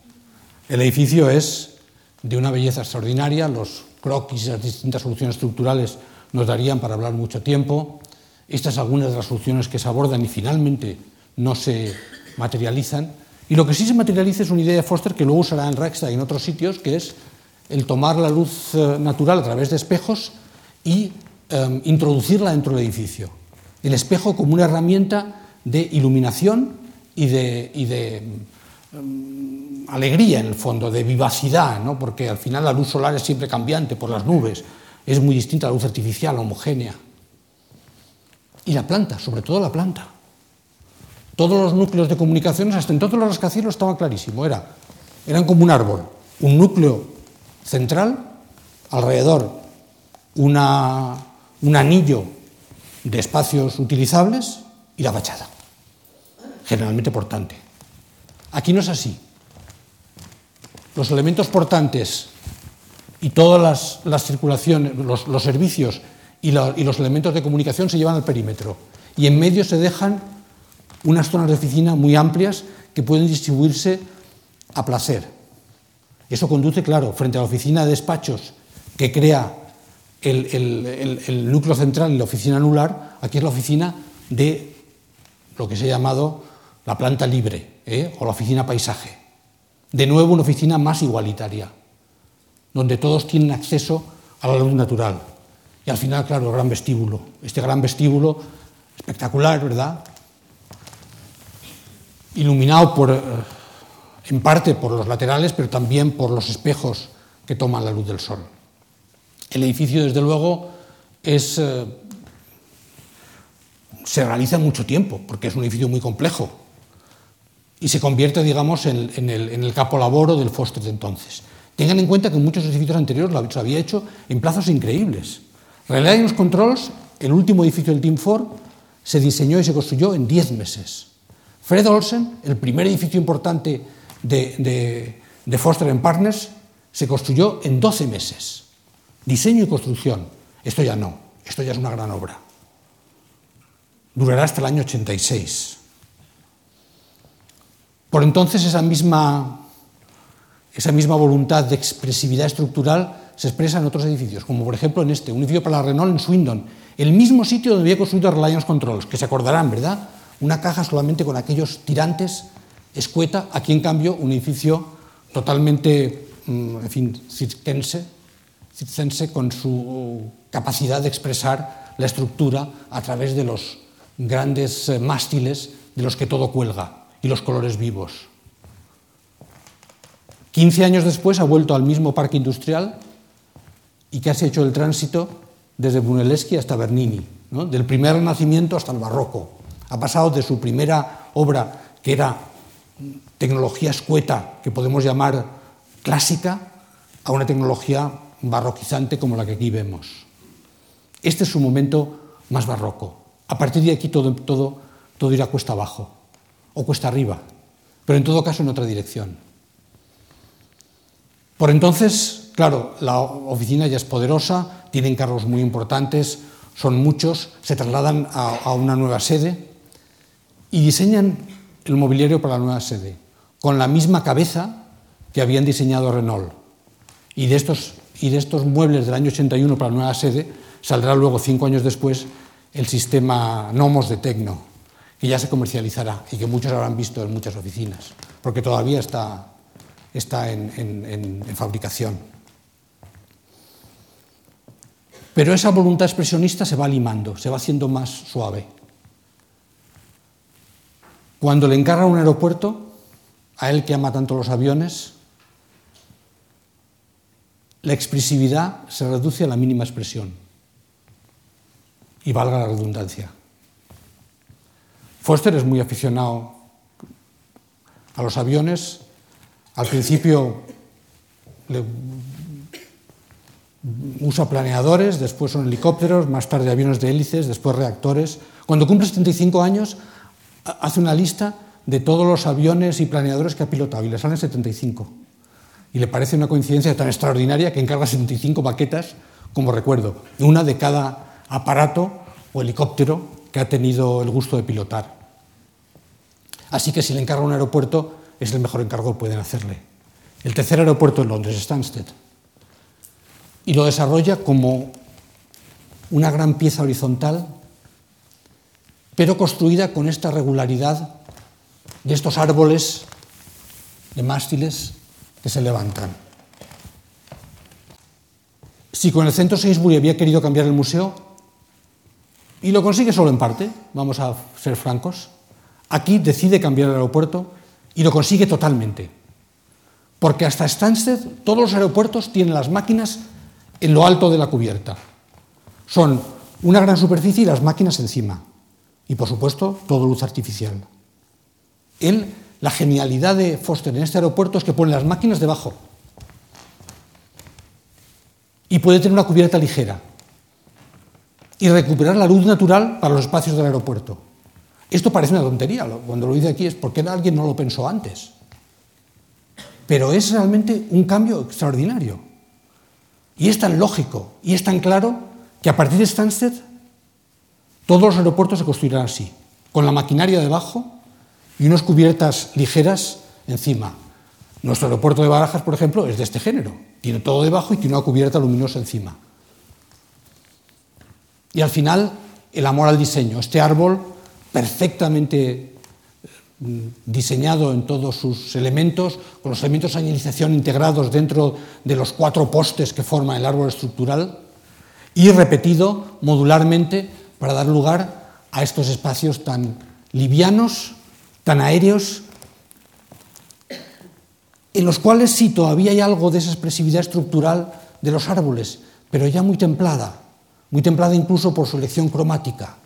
El edificio es de una belleza extraordinaria, los croquis y las distintas soluciones estructurales nos darían para hablar mucho tiempo. Estas algunas de las soluciones que se abordan y finalmente no se materializan. Y lo que sí se materializa es una idea de Foster que luego usará en Reichstag y en otros sitios, que es el tomar la luz eh, natural a través de espejos y em, introducirla dentro del edificio. El espejo como una herramienta de iluminación y de, em, alegría, en el fondo, de vivacidad, ¿no? porque al final la luz solar es siempre cambiante por las nubes, es muy distinta a la luz artificial, homogénea. Y la planta, sobre todo la planta. Todos los núcleos de comunicaciones, hasta entonces los rascacielos estaba clarísimo, era, eran como un árbol, un núcleo central, alrededor un anillo de espacios utilizables y la fachada, generalmente portante. Aquí no es así. Los elementos portantes y todas las, circulaciones, los, servicios y los elementos de comunicación se llevan al perímetro. Y en medio se dejan unas zonas de oficina muy amplias que pueden distribuirse a placer. Eso conduce, claro, frente a la oficina de despachos que crea el, núcleo central y la oficina anular, aquí es la oficina de lo que se ha llamado la planta libre ¿eh? o la oficina paisaje. De nuevo, una oficina más igualitaria donde todos tienen acceso a la luz natural. Y al final, claro, el gran vestíbulo. Este gran vestíbulo espectacular, ¿verdad? Iluminado por, eh, en parte por los laterales, pero también por los espejos que toman la luz del sol. El edificio, desde luego, es, eh, se realiza en mucho tiempo, porque es un edificio muy complejo, y se convierte, digamos, en, el, en el capo laboro del Foster de entonces. Tengan en cuenta que muchos edificios anteriores lo había hecho en plazos increíbles. Los controls, el último edificio del Team Ford, se diseñó y se construyó en 10 meses. Fred Olsen, el primer edificio importante de, de Foster Partners, se construyó en 12 meses. Diseño y construcción. Esto ya no, esto ya es una gran obra. Durará hasta el año 86. Por entonces esa misma esa misma voluntad de expresividad estructural se expresa en otros edificios, como por ejemplo en este, un edificio para la Renault en Swindon, el mismo sitio donde había construido Reliance Controls, que se acordarán, ¿verdad? Una caja solamente con aquellos tirantes, escueta, aquí en cambio un edificio totalmente, mm, en fin, circense, circense con su capacidad de expresar la estructura a través de los grandes eh, mástiles de los que todo cuelga y los colores vivos. 15 años después ha vuelto al mismo parque industrial y que ha hecho el tránsito desde Brunelleschi hasta Bernini, del primer renacimiento hasta el barroco. Ha pasado de su primera obra, que era tecnología escueta, que podemos llamar clásica, a una tecnología barroquizante como la que aquí vemos. Este es su momento más barroco. A partir de aquí todo, todo, todo irá cuesta abajo o cuesta arriba, pero en todo caso en otra dirección. Por entonces, claro, la oficina ya es poderosa, tiene encargos muy importantes son muchos, se trasladan a, una nueva sede y diseñan el mobiliario para la nueva sede, con la misma cabeza que habían diseñado Renault. Y de estos, y de estos muebles del año 81 para la nueva sede saldrá luego, cinco años después, el sistema Nomos de Tecno, que ya se comercializará y que muchos habrán visto en muchas oficinas, porque todavía está, está en, en fabricación. Pero esa voluntad expresionista se va limando, se va haciendo más suave. Cuando le encarga un aeropuerto, a él que ama tanto los aviones, la expresividad se reduce a la mínima expresión. Y valga la redundancia. Foster es muy aficionado a los aviones. Al principio usa planeadores, después son helicópteros, más tarde aviones de hélices, después reactores. Cuando cumple 75 años, hace una lista de todos los aviones y planeadores que ha pilotado y le salen 75. Y le parece una coincidencia tan extraordinaria que encarga 75 maquetas como recuerdo, una de cada aparato o helicóptero que ha tenido el gusto de pilotar. Así que si le encarga un aeropuerto, es el mejor encargo que pueden hacerle. El tercer aeropuerto en Londres, Stansted. Y lo desarrolla como una gran pieza horizontal, pero construida con esta regularidad de estos árboles de mástiles que se levantan. Si con el centro Sainsbury había querido cambiar el museo, y lo consigue solo en parte, vamos a ser francos, aquí decide cambiar el aeropuerto y lo consigue totalmente. Porque hasta Stansted todos los aeropuertos tienen las máquinas en lo alto de la cubierta. Son una gran superficie y las máquinas encima. Y por supuesto, todo luz artificial. Él la genialidad de Foster en este aeropuerto es que pone las máquinas debajo y puede tener una cubierta ligera y recuperar la luz natural para los espacios del aeropuerto. Esto parece una tontería, cuando lo dice aquí es porque alguien no lo pensó antes. Pero es realmente un cambio extraordinario. Y es tan lógico y es tan claro que a partir de Stansted todos los aeropuertos se construirán así, con la maquinaria debajo y unas cubiertas ligeras encima. Nuestro aeropuerto de Barajas, por ejemplo, es de este género. Tiene todo debajo y tiene una cubierta luminosa encima. Y al final, el amor al diseño. Este árbol perfectamente mm, diseñado en todos sus elementos, con los elementos de señalización integrados dentro de los cuatro postes que forman el árbol estructural y repetido modularmente para dar lugar a estos espacios tan livianos tan aéreos, en los cuales sí todavía hay algo de esa expresividad estructural de los árboles, pero ya muy templada, muy templada incluso por su elección cromática.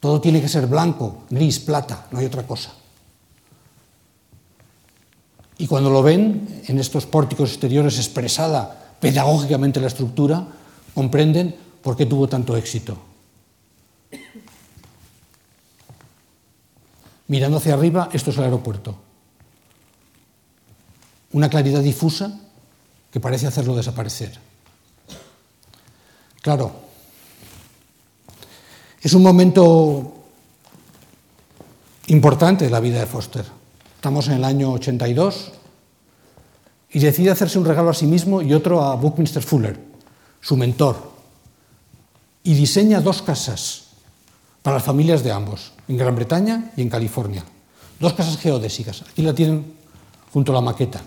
Todo tiene que ser blanco, gris, plata, no hay otra cosa. Y cuando lo ven en estos pórticos exteriores expresada pedagógicamente la estructura, comprenden por qué tuvo tanto éxito. Mirando hacia arriba, esto es el aeropuerto. Una claridad difusa que parece hacerlo desaparecer. Claro, es un momento importante de la vida de Foster. Estamos en el año 82 y decide hacerse un regalo a sí mismo y otro a Buckminster Fuller, su mentor, y diseña dos casas para las familias de ambos, en Gran Bretaña y en California. Dos casas geodésicas. Aquí la tienen junto a la maqueta.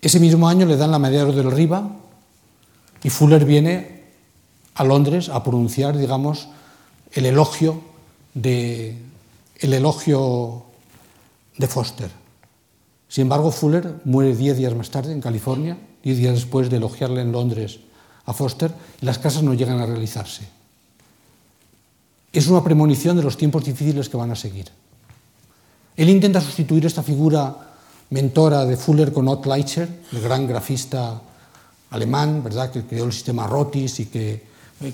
Ese mismo año le dan la medalla del Riva y Fuller viene a Londres a pronunciar, digamos, el elogio de, el elogio de Foster. Sin embargo, Fuller muere diez días más tarde en California, diez días después de elogiarle en Londres a Foster las casas no llegan a realizarse. Es una premonición de los tiempos difíciles que van a seguir. Él intenta sustituir esta figura mentora de Fuller con Ott Leitscher, el gran grafista alemán, ¿verdad? que creó el sistema Rotis y que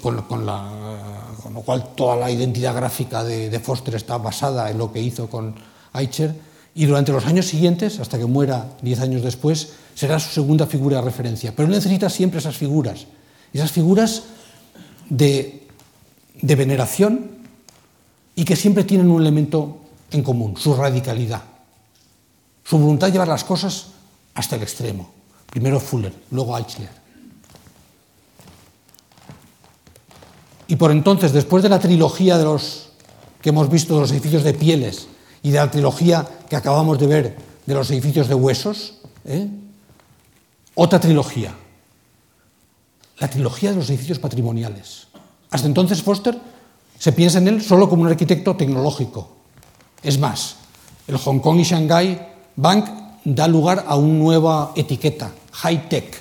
con, lo cual toda la identidad gráfica de, de, Foster está basada en lo que hizo con Eicher, y durante los años siguientes, hasta que muera diez años después, será su segunda figura de referencia. Pero necesita siempre esas figuras Esas figuras de, veneración y que siempre tienen un elemento en común, su radicalidad, su voluntad de llevar las cosas hasta el extremo. Primero Fuller, luego Eichler. Y por entonces, después de la trilogía de los que hemos visto de los edificios de pieles y de la trilogía que acabamos de ver de los edificios de huesos, ¿eh? otra trilogía, la trilogía de los edificios patrimoniales. Hasta entonces Foster se piensa en él solo como un arquitecto tecnológico. Es más, el Hong Kong y Shanghai Bank da lugar a una nueva etiqueta, high-tech.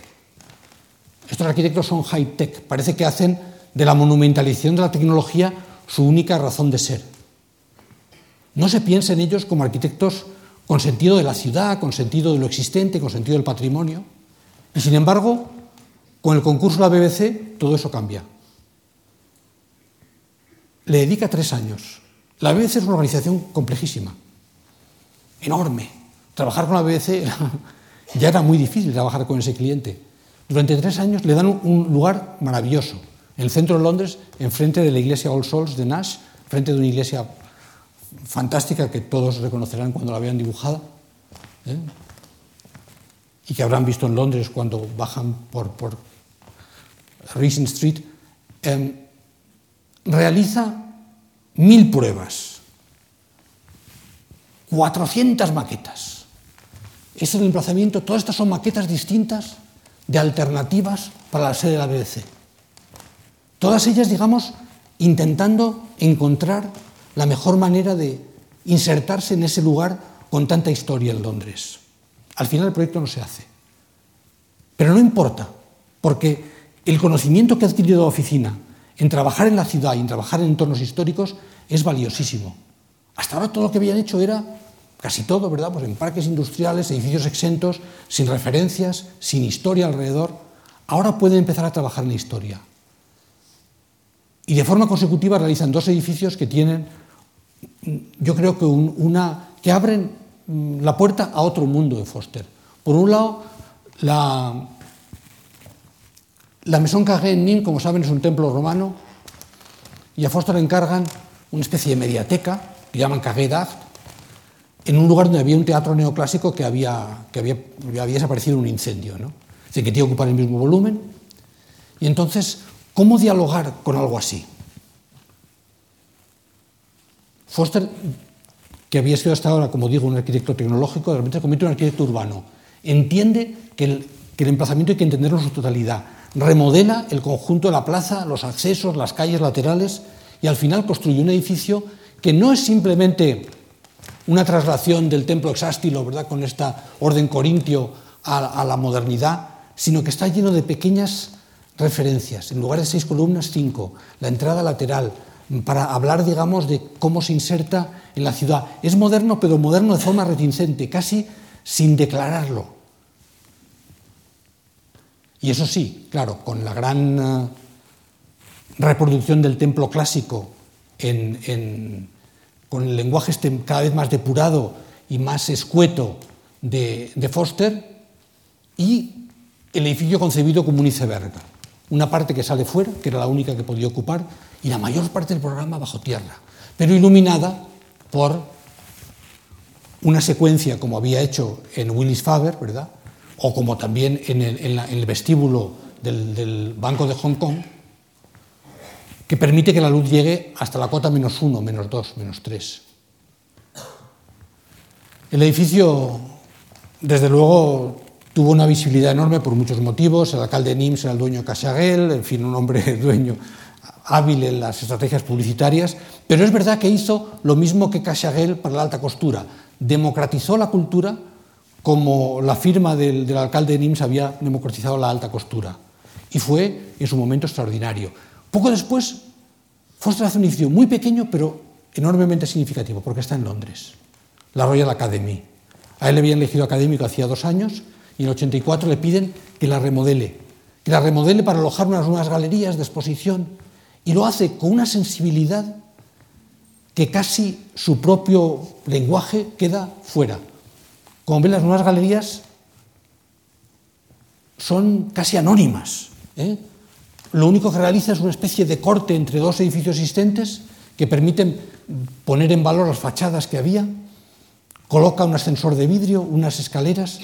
Estos arquitectos son high-tech, parece que hacen de la monumentalización de la tecnología su única razón de ser. No se piensa en ellos como arquitectos con sentido de la ciudad, con sentido de lo existente, con sentido del patrimonio. Y sin embargo, con el concurso de la BBC todo eso cambia. Le dedica tres años. La BBC es una organización complejísima, enorme. Trabajar con la BBC ya era muy difícil trabajar con ese cliente. Durante tres años le dan un lugar maravilloso, en el centro de Londres, enfrente de la iglesia All Souls de Nash, frente de una iglesia fantástica que todos reconocerán cuando la vean dibujada. ¿eh? y que habrán visto en Londres cuando bajan por, por Regent Street, eh, realiza mil pruebas, 400 maquetas. Ese es el emplazamiento, todas estas son maquetas distintas de alternativas para la sede de la BBC. Todas ellas, digamos, intentando encontrar la mejor manera de insertarse en ese lugar con tanta historia en Londres. Al final el proyecto no se hace. Pero no importa, porque el conocimiento que ha adquirido la oficina en trabajar en la ciudad y en trabajar en entornos históricos es valiosísimo. Hasta ahora todo lo que habían hecho era casi todo, ¿verdad? Pues en parques industriales, edificios exentos, sin referencias, sin historia alrededor. Ahora pueden empezar a trabajar en la historia. Y de forma consecutiva realizan dos edificios que tienen, yo creo que una, que abren mm, la puerta a otro mundo de Foster. Por un lado, la, la Maison Carré en Nîmes, como saben, es un templo romano, y a Foster le encargan una especie de mediateca, que llaman Carré d'Art, en un lugar donde había un teatro neoclásico que había, que había, desaparecido en un incendio. ¿no? Es decir, que tiene que ocupar el mismo volumen. Y entonces, ¿cómo dialogar con algo así? Foster, que había sido hasta ahora, como digo, un arquitecto tecnológico, de repente se convierte en un arquitecto urbano. Entiende que el, que el emplazamiento hay que entenderlo en su totalidad. Remodela el conjunto de la plaza, los accesos, las calles laterales y al final construye un edificio que no es simplemente una traslación del templo exástilo, ¿verdad? con esta orden corintio a, a la modernidad, sino que está lleno de pequeñas referencias. En lugar de seis columnas, cinco. La entrada lateral, para hablar, digamos, de cómo se inserta en la ciudad. Es moderno, pero moderno de forma reticente, casi sin declararlo. Y eso sí, claro, con la gran eh, reproducción del templo clásico, con el lenguaje este cada vez más depurado y más escueto de, de Foster, y el edificio concebido como un iceberg. Una parte que sale fuera, que era la única que podía ocupar, y la mayor parte del programa bajo tierra, pero iluminada por una secuencia como había hecho en Willis Faber, ¿verdad? O como también en el, vestíbulo del, Banco de Hong Kong, que permite que la luz llegue hasta la cota menos uno, menos dos, menos tres. El edificio, desde luego, tuvo una visibilidad enorme por muchos motivos. El alcalde de Nimes era el dueño de Casagel, en fin, un hombre dueño hábil en las estrategias publicitarias, pero es verdad que hizo lo mismo que Cachagel para la alta costura, democratizó la cultura como la firma del, alcalde de Nimes había democratizado la alta costura. Y fue en su momento extraordinario. Poco después, Foster hace un edificio muy pequeño, pero enormemente significativo, porque está en Londres, la Royal Academy. A él le habían elegido académico hacía dos años y en el 84 le piden que la remodele, que la remodele para alojar unas nuevas galerías de exposición y lo hace con una sensibilidad que casi su propio lenguaje queda fuera. Como ven, las nuevas galerías son casi anónimas. ¿eh? lo único que realiza es una especie de corte entre dos edificios existentes que permiten poner en valor las fachadas que había, coloca un ascensor de vidrio, unas escaleras,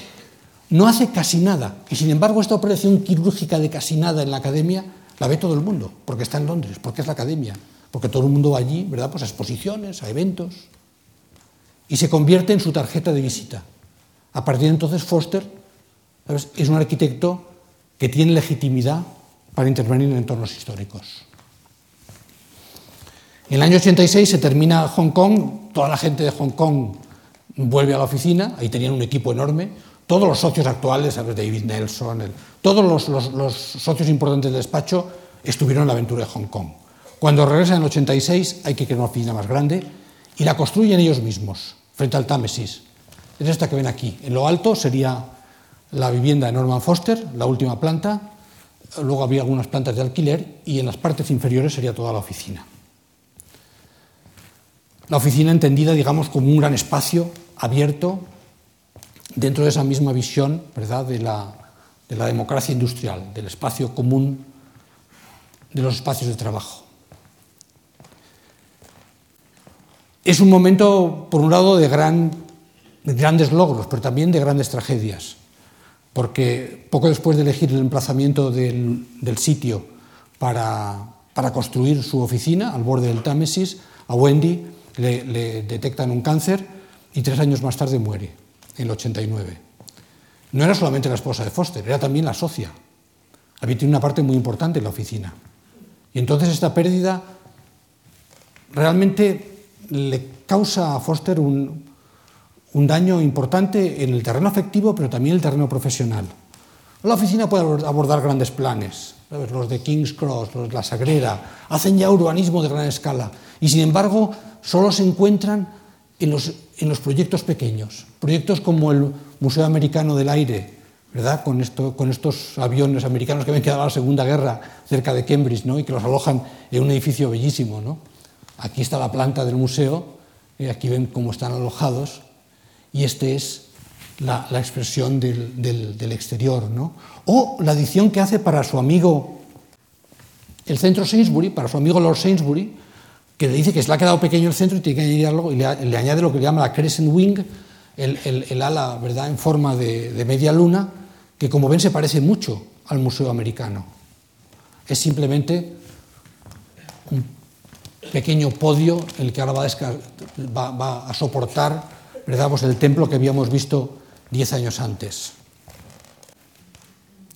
no hace casi nada. Y sin embargo, esta operación quirúrgica de casi nada en la academia la ve todo el mundo, porque está en Londres, porque es la academia, porque todo el mundo va allí, ¿verdad? Pues a exposiciones, a eventos. Y se convierte en su tarjeta de visita. A partir de entonces, Foster es un arquitecto que tiene legitimidad para intervenir en entornos históricos. En el año 86 se termina Hong Kong, toda la gente de Hong Kong vuelve a la oficina, ahí tenían un equipo enorme, todos los socios actuales. David Nelson, todos los, socios importantes del despacho estuvieron en la aventura de Hong Kong. Cuando regresan en el 86 hay que crear una oficina más grande y la construyen ellos mismos, frente al Támesis. Es esta que ven aquí. En lo alto sería la vivienda de Norman Foster, la última planta, luego había algunas plantas de alquiler y en las partes inferiores sería toda la oficina. La oficina entendida, digamos, como un gran espacio abierto dentro de esa misma visión ¿verdad? De, la, de la democracia industrial, del espacio común de los espacios de trabajo. Es un momento, por un lado, de, gran, de grandes logros, pero también de grandes tragedias porque poco después de elegir el emplazamiento del, sitio para, construir su oficina al borde del Támesis, a Wendy le, detectan un cáncer y tres años más tarde muere, en el 89. No era solamente la esposa de Foster, era también la socia. Había tenido una parte muy importante en la oficina. Y entonces esta pérdida realmente le causa a Foster un, un daño importante en el terreno afectivo, pero también en el terreno profesional. La oficina puede abordar grandes planes, los de King's Cross, los de La Sagrera, hacen ya urbanismo de gran escala y sin embargo solo se encuentran en los, en los proyectos pequeños, proyectos como el Museo Americano del Aire, ¿verdad? Con, esto, con estos aviones americanos que habían quedado en la Segunda Guerra cerca de Cambridge ¿no? y que los alojan en un edificio bellísimo. ¿no? Aquí está la planta del museo, y aquí ven cómo están alojados y esta es la, expresión del, exterior. ¿no? O la adición que hace para su amigo el centro Sainsbury, para su amigo Lord Sainsbury, que le dice que se le ha quedado pequeño el centro y tiene que añadir algo, y le, añade lo que le llama la crescent wing, el, ala ¿verdad? en forma de, media luna, que como ven se parece mucho al Museo Americano. Es simplemente un pequeño podio el que ahora va va a soportar pues el templo que habíamos visto diez años antes.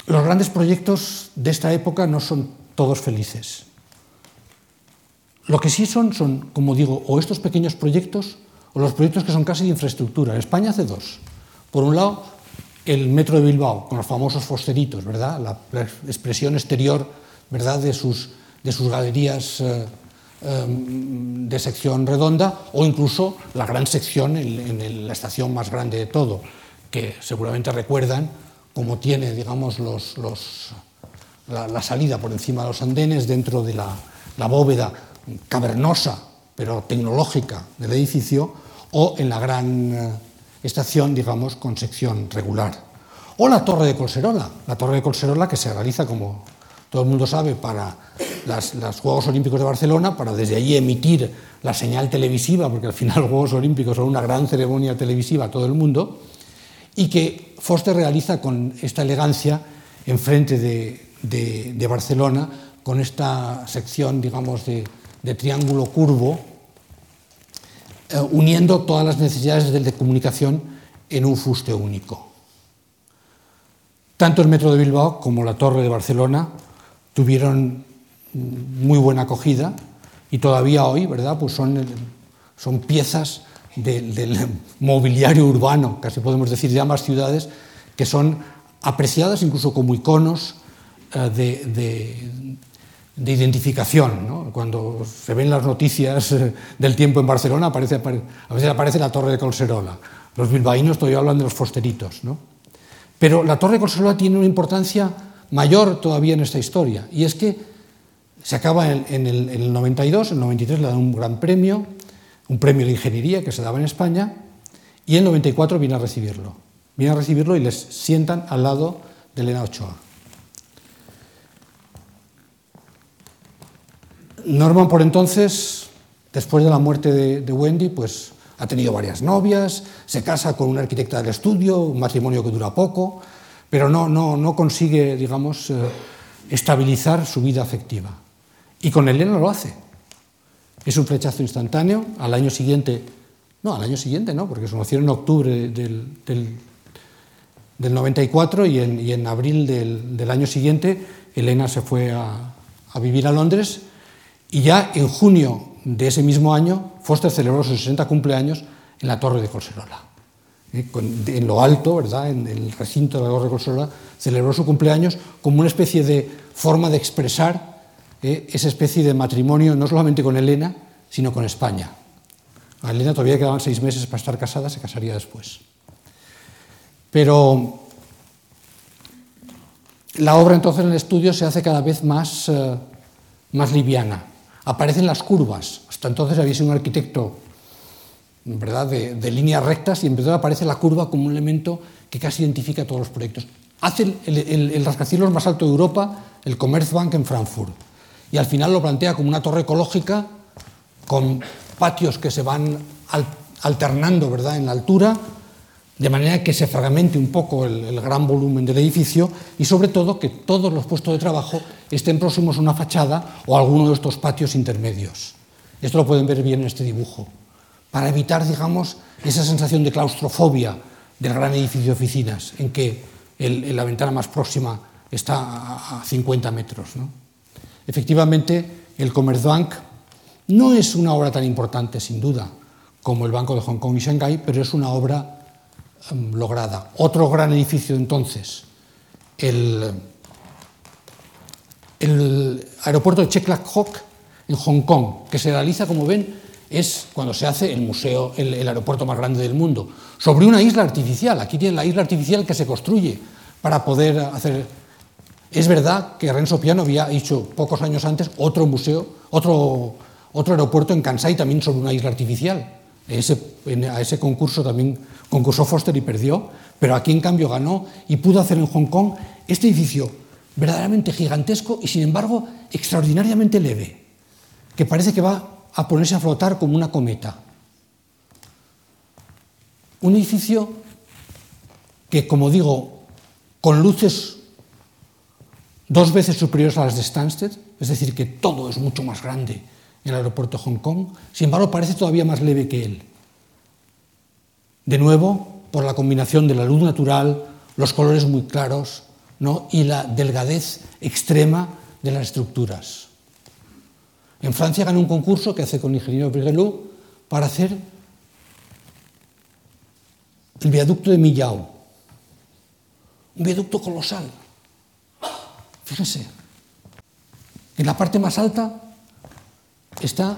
Los grandes proyectos de esta época no son todos felices. Lo que sí son, son, como digo, o estos pequeños proyectos o los proyectos que son casi de infraestructura. España hace dos. Por un lado, el metro de Bilbao, con los famosos fosteritos, ¿verdad? La, expresión exterior, ¿verdad? De sus, de sus galerías eh, de sección redonda o incluso la gran sección en, la estación más grande de todo, que seguramente recuerdan cómo tiene, digamos, los, la, salida por encima de los andenes dentro de la, bóveda cavernosa pero tecnológica del edificio o en la gran eh, estación, digamos, con sección regular. O la torre de Colserola, la torre de Colserola que se realiza como todo el mundo sabe, para los Juegos Olímpicos de Barcelona, para desde allí emitir la señal televisiva, porque al final los Juegos Olímpicos son una gran ceremonia televisiva a todo el mundo, y que Foster realiza con esta elegancia enfrente de, de, Barcelona, con esta sección, digamos, de, triángulo curvo, eh, uniendo todas las necesidades de comunicación en un fuste único. Tanto el metro de Bilbao como la torre de Barcelona tuvieron muy buena acogida y todavía hoy, ¿verdad? Pues son, son piezas del mobiliario urbano, casi podemos decir de ambas ciudades, que son apreciadas incluso como iconos eh, de, de, identificación. Cuando se ven las noticias eh, del tiempo en Barcelona, aparece, a veces aparece la Torre de Colserola. Los bilbaínos todavía hablan de los fosteritos. ¿no? Pero la Torre de Colserola tiene una importancia mayor todavía en esta historia, y es que se acaba en, el, 92, en el 93 le dan un gran premio, un premio de ingeniería que se daba en España, y en el 94 viene a recibirlo. Viene a recibirlo y les sientan al lado de Elena Ochoa. Norman por entonces, después de la muerte de, Wendy, pues ha tenido varias novias, se casa con una arquitecta del estudio, un matrimonio que dura poco, pero no, no, no consigue, digamos, eh, estabilizar su vida afectiva. Y con Elena lo hace. Es un flechazo instantáneo. Al año siguiente, no, al año siguiente no, porque se conocieron en octubre del, del, 94 y en, y en abril del, del, año siguiente Elena se fue a, a vivir a Londres y ya en junio de ese mismo año Foster celebró sus 60 cumpleaños en la Torre de Colserola. ¿eh? en lo alto, ¿verdad? en el recinto de la Torre de Colserola, celebró su cumpleaños como una especie de forma de expresar ¿eh? esa especie de matrimonio, no solamente con Elena, sino con España. A Elena todavía quedaban seis meses para estar casada, se casaría después. Pero la obra entonces en el estudio se hace cada vez más, eh, más liviana. Aparecen las curvas. Hasta entonces había sido un arquitecto ¿verdad? De, líneas rectas y entonces aparece la curva como un elemento que casi identifica todos los proyectos. Hace el, rascacielos más alto de Europa, el Commerzbank en Frankfurt, y al final lo plantea como una torre ecológica con patios que se van alternando ¿verdad? en la altura, de manera que se fragmente un poco el, gran volumen del edificio y sobre todo que todos los puestos de trabajo estén próximos a una fachada o a alguno de estos patios intermedios. Esto lo pueden ver bien en este dibujo, para evitar, digamos, esa sensación de claustrofobia del gran edificio de oficinas, en que la ventana más próxima está a 50 metros. Efectivamente, el Commerzbank no es una obra tan importante, sin duda, como el Banco de Hong Kong y Shanghái, pero es una obra em, lograda. Otro gran edificio entonces, el, aeropuerto de Cheklak Hok en Hong Kong, que se realiza, como ven, es cuando se hace el museo, el, el, aeropuerto más grande del mundo, sobre una isla artificial. Aquí tienen la isla artificial que se construye para poder hacer es verdad que Renzo Piano había hecho pocos años antes otro museo, otro, otro aeropuerto en Kansai también sobre una isla artificial. Ese, a ese concurso también concursó Foster y perdió, pero aquí en cambio ganó y pudo hacer en Hong Kong este edificio verdaderamente gigantesco y sin embargo extraordinariamente leve, que parece que va a ponerse a flotar como una cometa. Un edificio que, como digo, con luces dos veces superiores a las de Stansted, es decir, que todo es mucho más grande en el aeropuerto de Hong Kong, sin embargo parece todavía más leve que él. De nuevo, por la combinación de la luz natural, los colores muy claros ¿no? y la delgadez extrema de las estructuras. En Francia ganó un concurso que hace con el ingeniero Brigelou para hacer el viaducto de Millau, un viaducto colosal, Fíjense, en la parte más alta está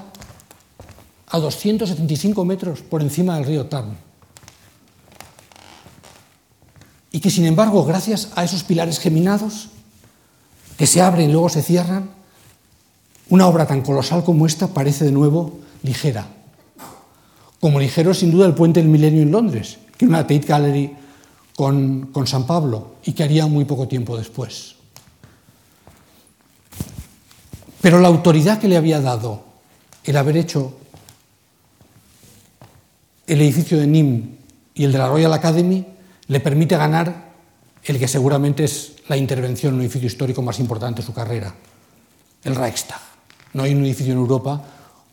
a 275 metros por encima del río Tarn. Y que sin embargo, gracias a esos pilares geminados, que se abren y luego se cierran, una obra tan colosal como esta parece de nuevo ligera. Como ligero sin duda el puente del milenio en Londres, que una Tate Gallery con, con San Pablo y que haría muy poco tiempo después. Pero la autoridad que le había dado el haber hecho el edificio de NIM y el de la Royal Academy le permite ganar el que seguramente es la intervención en un edificio histórico más importante de su carrera, el Reichstag. No hay un edificio en Europa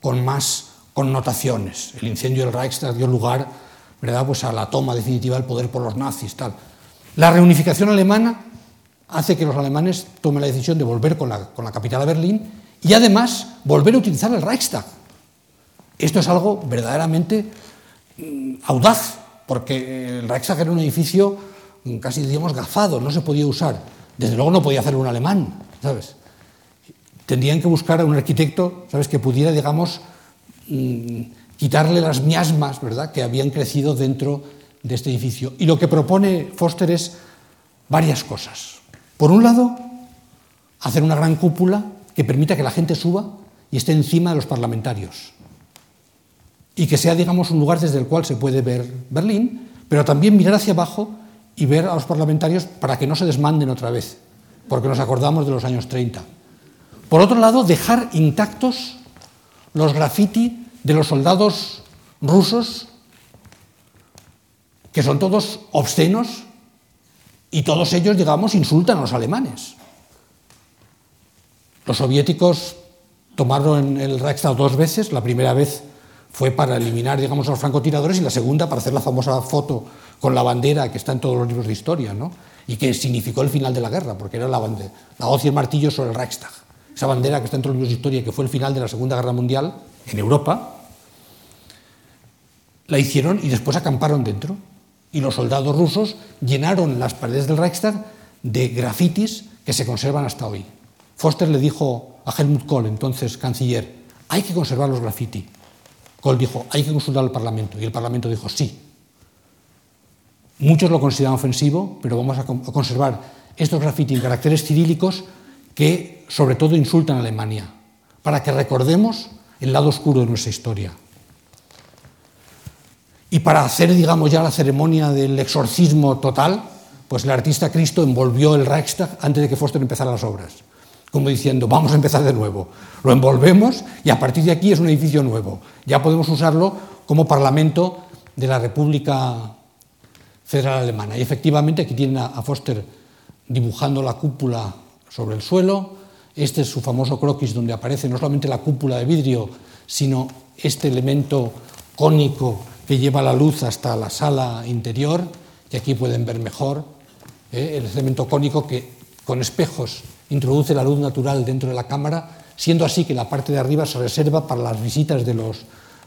con más connotaciones. El incendio del Reichstag dio lugar ¿verdad? Pues a la toma definitiva del poder por los nazis. Tal. La reunificación alemana hace que los alemanes tomen la decisión de volver con la, con la capital a Berlín y además volver a utilizar el Reichstag. Esto es algo verdaderamente mm, audaz, porque el Reichstag era un edificio mm, casi, digamos, gafado, no se podía usar. Desde luego no podía hacerlo un alemán, ¿sabes? Tendrían que buscar a un arquitecto, ¿sabes?, que pudiera, digamos, mm, quitarle las miasmas, ¿verdad?, que habían crecido dentro de este edificio. Y lo que propone Foster es varias cosas. Por un lado, hacer una gran cúpula que permita que la gente suba y esté encima de los parlamentarios. Y que sea, digamos, un lugar desde el cual se puede ver Berlín, pero también mirar hacia abajo y ver a los parlamentarios para que no se desmanden otra vez, porque nos acordamos de los años 30. Por otro lado, dejar intactos los graffiti de los soldados rusos, que son todos obscenos y todos ellos, digamos, insultan a los alemanes. Los soviéticos tomaron el Reichstag dos veces, la primera vez fue para eliminar, digamos, a los francotiradores y la segunda para hacer la famosa foto con la bandera que está en todos los libros de historia, ¿no? y que significó el final de la guerra, porque era la, bandera, la hoz y el martillo sobre el Reichstag. Esa bandera que está en todos los libros de historia, que fue el final de la Segunda Guerra Mundial en Europa, la hicieron y después acamparon dentro. Y los soldados rusos llenaron las paredes del Reichstag de grafitis que se conservan hasta hoy. Foster le dijo a Helmut Kohl, entonces canciller, hay que conservar los graffiti. Kohl dijo, hay que consultar al Parlamento. Y el Parlamento dijo, sí. Muchos lo consideran ofensivo, pero vamos a conservar estos graffiti en caracteres cirílicos que sobre todo insultan a Alemania, para que recordemos el lado oscuro de nuestra historia. Y para hacer, digamos, ya la ceremonia del exorcismo total, pues el artista Cristo envolvió el Reichstag antes de que Foster empezara las obras, como diciendo, vamos a empezar de nuevo. Lo envolvemos y a partir de aquí es un edificio nuevo. Ya podemos usarlo como parlamento de la República Federal Alemana. Y efectivamente aquí tienen a Foster dibujando la cúpula sobre el suelo. Este es su famoso croquis donde aparece no solamente la cúpula de vidrio, sino este elemento cónico que lleva la luz hasta la sala interior, que aquí pueden ver mejor, ¿eh? el elemento cónico que con espejos introduce la luz natural dentro de la cámara, siendo así que la parte de arriba se reserva para las visitas de los,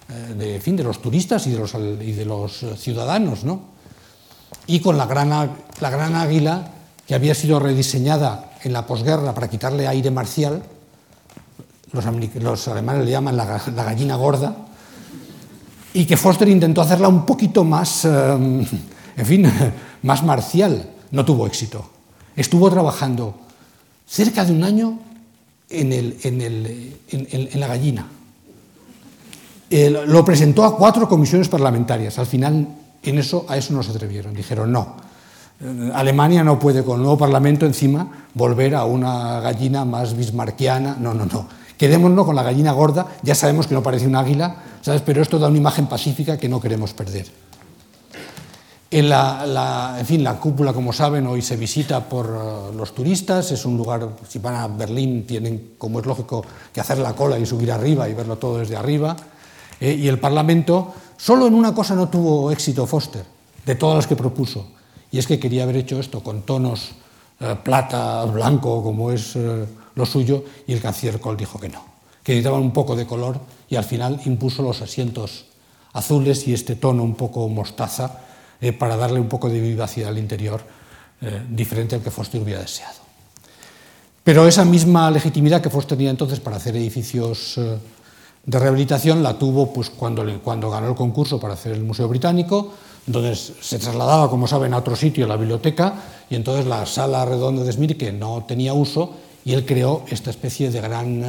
eh, de, fin, de los turistas y de los, y de los ciudadanos. ¿no? Y con la gran, la gran águila que había sido rediseñada en la posguerra para quitarle aire marcial, los, alemanes le llaman la, la gallina gorda, y que Foster intentó hacerla un poquito más, em, en fin, más marcial. No tuvo éxito. Estuvo trabajando cerca de un año en, la gallina. lo presentó a cuatro comisiones parlamentarias. Al final, en eso, a eso no se atrevieron. Dijeron, no, Alemania no puede con el nuevo Parlamento encima volver a una gallina más bismarquiana. No, no, no. Quedémonos con la gallina gorda. Ya sabemos que no parece un águila, ¿sabes? pero esto da una imagen pacífica que no queremos perder. En, la, en fin, la cúpula, como saben, hoy se visita por eh, los turistas. Es un lugar, si van a Berlín, tienen, como es lógico, que hacer la cola y subir arriba y verlo todo desde arriba. Eh, y el Parlamento, solo en una cosa no tuvo éxito Foster, de todas las que propuso, y es que quería haber hecho esto con tonos eh, plata, blanco, como es lo suyo, y el canciller Kohl dijo que no que necesitaban un poco de color y al final impuso los asientos azules y este tono un poco mostaza eh, para darle un poco de vivacidad al interior, eh, diferente al que Foster hubiera deseado. Pero esa misma legitimidad que Foster tenía entonces para hacer edificios eh, de rehabilitación la tuvo pues, cuando, cuando ganó el concurso para hacer el Museo Británico, donde se trasladaba, como saben, a otro sitio, la biblioteca, y entonces la sala redonda de Smith, que no tenía uso, y él creó esta especie de gran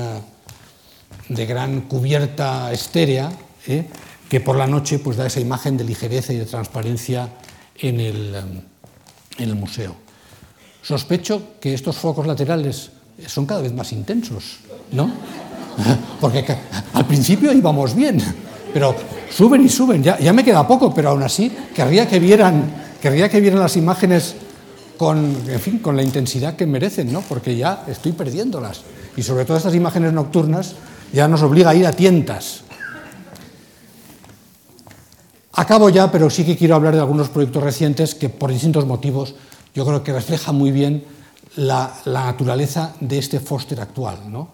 de gran cubierta estérea, ¿eh? que por la noche pues, da esa imagen de ligereza y de transparencia en el, en el museo. Sospecho que estos focos laterales son cada vez más intensos, ¿no? Porque al principio íbamos bien, pero suben y suben, ya, ya me queda poco, pero aún así querría que vieran, que vieran las imágenes con, en fin, con la intensidad que merecen, ¿no? porque ya estoy perdiéndolas. Y sobre todo estas imágenes nocturnas ya nos obliga a ir a tientas. Acabo ya, pero sí que quiero hablar de algunos proyectos recientes que por distintos motivos yo creo que reflejan muy bien la, naturaleza de este Foster actual. ¿no?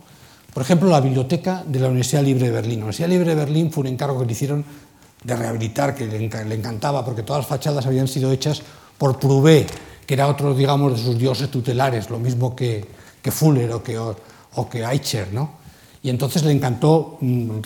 Por ejemplo, la biblioteca de la Universidad Libre de Berlín. La Universidad Libre de Berlín fue un encargo que le hicieron de rehabilitar, que le encantaba, porque todas las fachadas habían sido hechas por Prouvé, que era otro, digamos, de sus dioses tutelares, lo mismo que, que Fuller o que, o, o que Eicher, ¿no? Y entonces le encantó mm,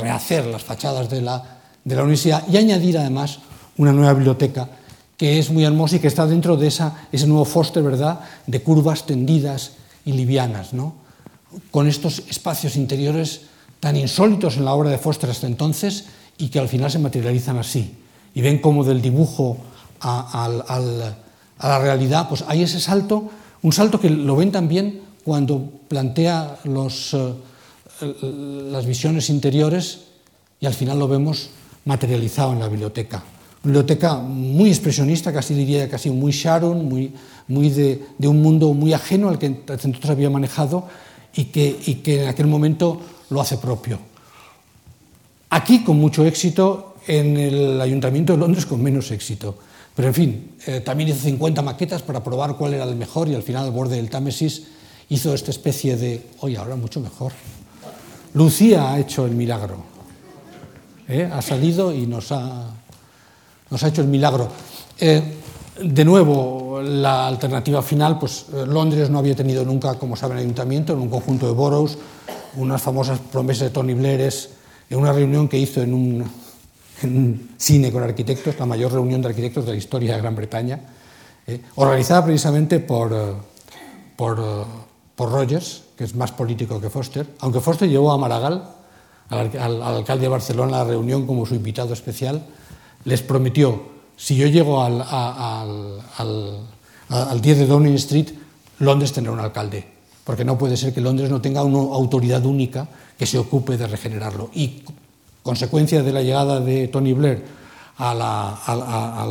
rehacer las fachadas de la, de la universidad y añadir además una nueva biblioteca que es muy hermosa y que está dentro de esa, ese nuevo Foster, ¿verdad?, de curvas tendidas y livianas, ¿no? con estos espacios interiores tan insólitos en la obra de Foster hasta entonces y que al final se materializan así. Y ven cómo del dibujo a, a la realidad, pues hay ese salto, un salto que lo ven también cuando plantea los, eh, las visiones interiores y al final lo vemos materializado en la biblioteca. Biblioteca muy expresionista, casi diría casi muy Sharon, muy, muy de, de, un mundo muy ajeno al que entonces había manejado y que, y que en aquel momento lo hace propio. Aquí con mucho éxito, en el Ayuntamiento de Londres con menos éxito. Pero en fin, eh, también hizo 50 maquetas para probar cuál era el mejor y al final al borde del Támesis hizo esta especie de, oye, ahora mucho mejor. Lucía ha hecho el milagro. ¿eh? Ha salido y nos ha, nos ha hecho el milagro. Eh, de nuevo, la alternativa final, pues Londres no había tenido nunca, como saben, ayuntamiento, en un conjunto de boroughs, unas famosas promesas de Tony Blair en una reunión que hizo en un, en un cine con arquitectos, la mayor reunión de arquitectos de la historia de Gran Bretaña, eh, organizada precisamente por, eh, por, eh, por, Rogers, que es más político que Foster, aunque Foster llevó a Maragall, al, al, al alcalde de Barcelona, a la reunión como su invitado especial, les prometió, si yo llego al, al, al 10 de Downing Street, Londres tendrá un alcalde, porque no puede ser que Londres no tenga una autoridad única que se ocupe de regenerarlo. Y consecuencia de la llegada de Tony Blair a, la, a, a,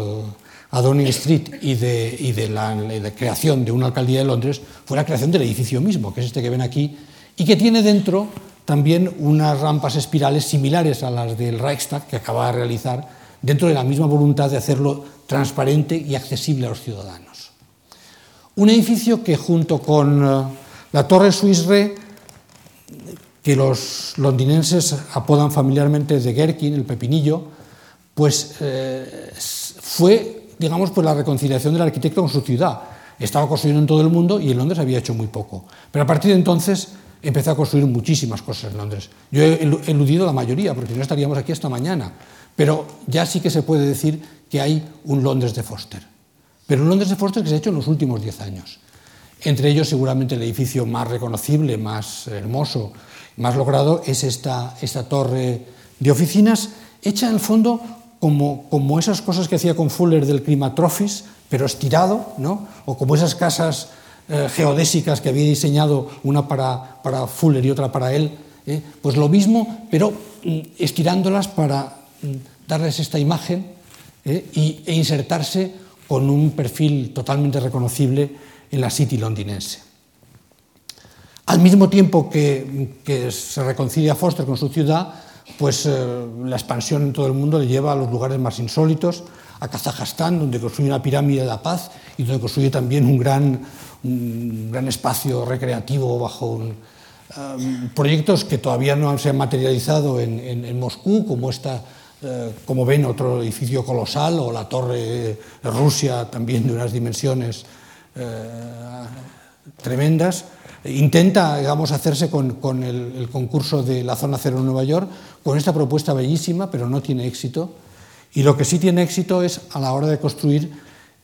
a Downing Street y, de, y de, la, creación de una alcaldía de Londres fue la creación del edificio mismo, que es este que ven aquí, y que tiene dentro también unas rampas espirales similares a las del Reichstag que acaba de realizar, dentro de la misma voluntad de hacerlo transparente y accesible a los ciudadanos. Un edificio que junto con uh, la Torre Swiss Re que los londinenses apodan familiarmente de Gherkin, el pepinillo, pues eh, fue, digamos, pues la reconciliación del arquitecto con su ciudad. Estaba construyendo en todo el mundo y en Londres había hecho muy poco. Pero a partir de entonces empezó a construir muchísimas cosas en Londres. Yo he eludido la mayoría, porque no estaríamos aquí hasta mañana. Pero ya sí que se puede decir que hay un Londres de Foster. Pero un Londres de Foster que se ha hecho en los últimos diez años. Entre ellos, seguramente, el edificio más reconocible, más hermoso, más logrado es esta, esta torre de oficinas, hecha en el fondo como, como esas cosas que hacía con Fuller del Climatrophis, pero estirado, ¿no? o como esas casas eh, geodésicas que había diseñado una para, para Fuller y otra para él, ¿eh? pues lo mismo, pero mm, estirándolas para mm, darles esta imagen ¿eh? y, e insertarse con un perfil totalmente reconocible en la City londinense. Al mismo tiempo que, que se reconcilia Foster con su ciudad, pues eh, la expansión en todo el mundo le lleva a los lugares más insólitos, a Kazajstán, donde construye una pirámide de la paz y donde construye también un gran, un gran espacio recreativo bajo um, proyectos que todavía no se han materializado en, en, Moscú, como esta, eh, como ven, otro edificio colosal o la torre de Rusia, también de unas dimensiones eh, tremendas intenta digamos, hacerse con, el, concurso de la Zona Cero en Nueva York con esta propuesta bellísima, pero no tiene éxito. Y lo que sí tiene éxito es a la hora de construir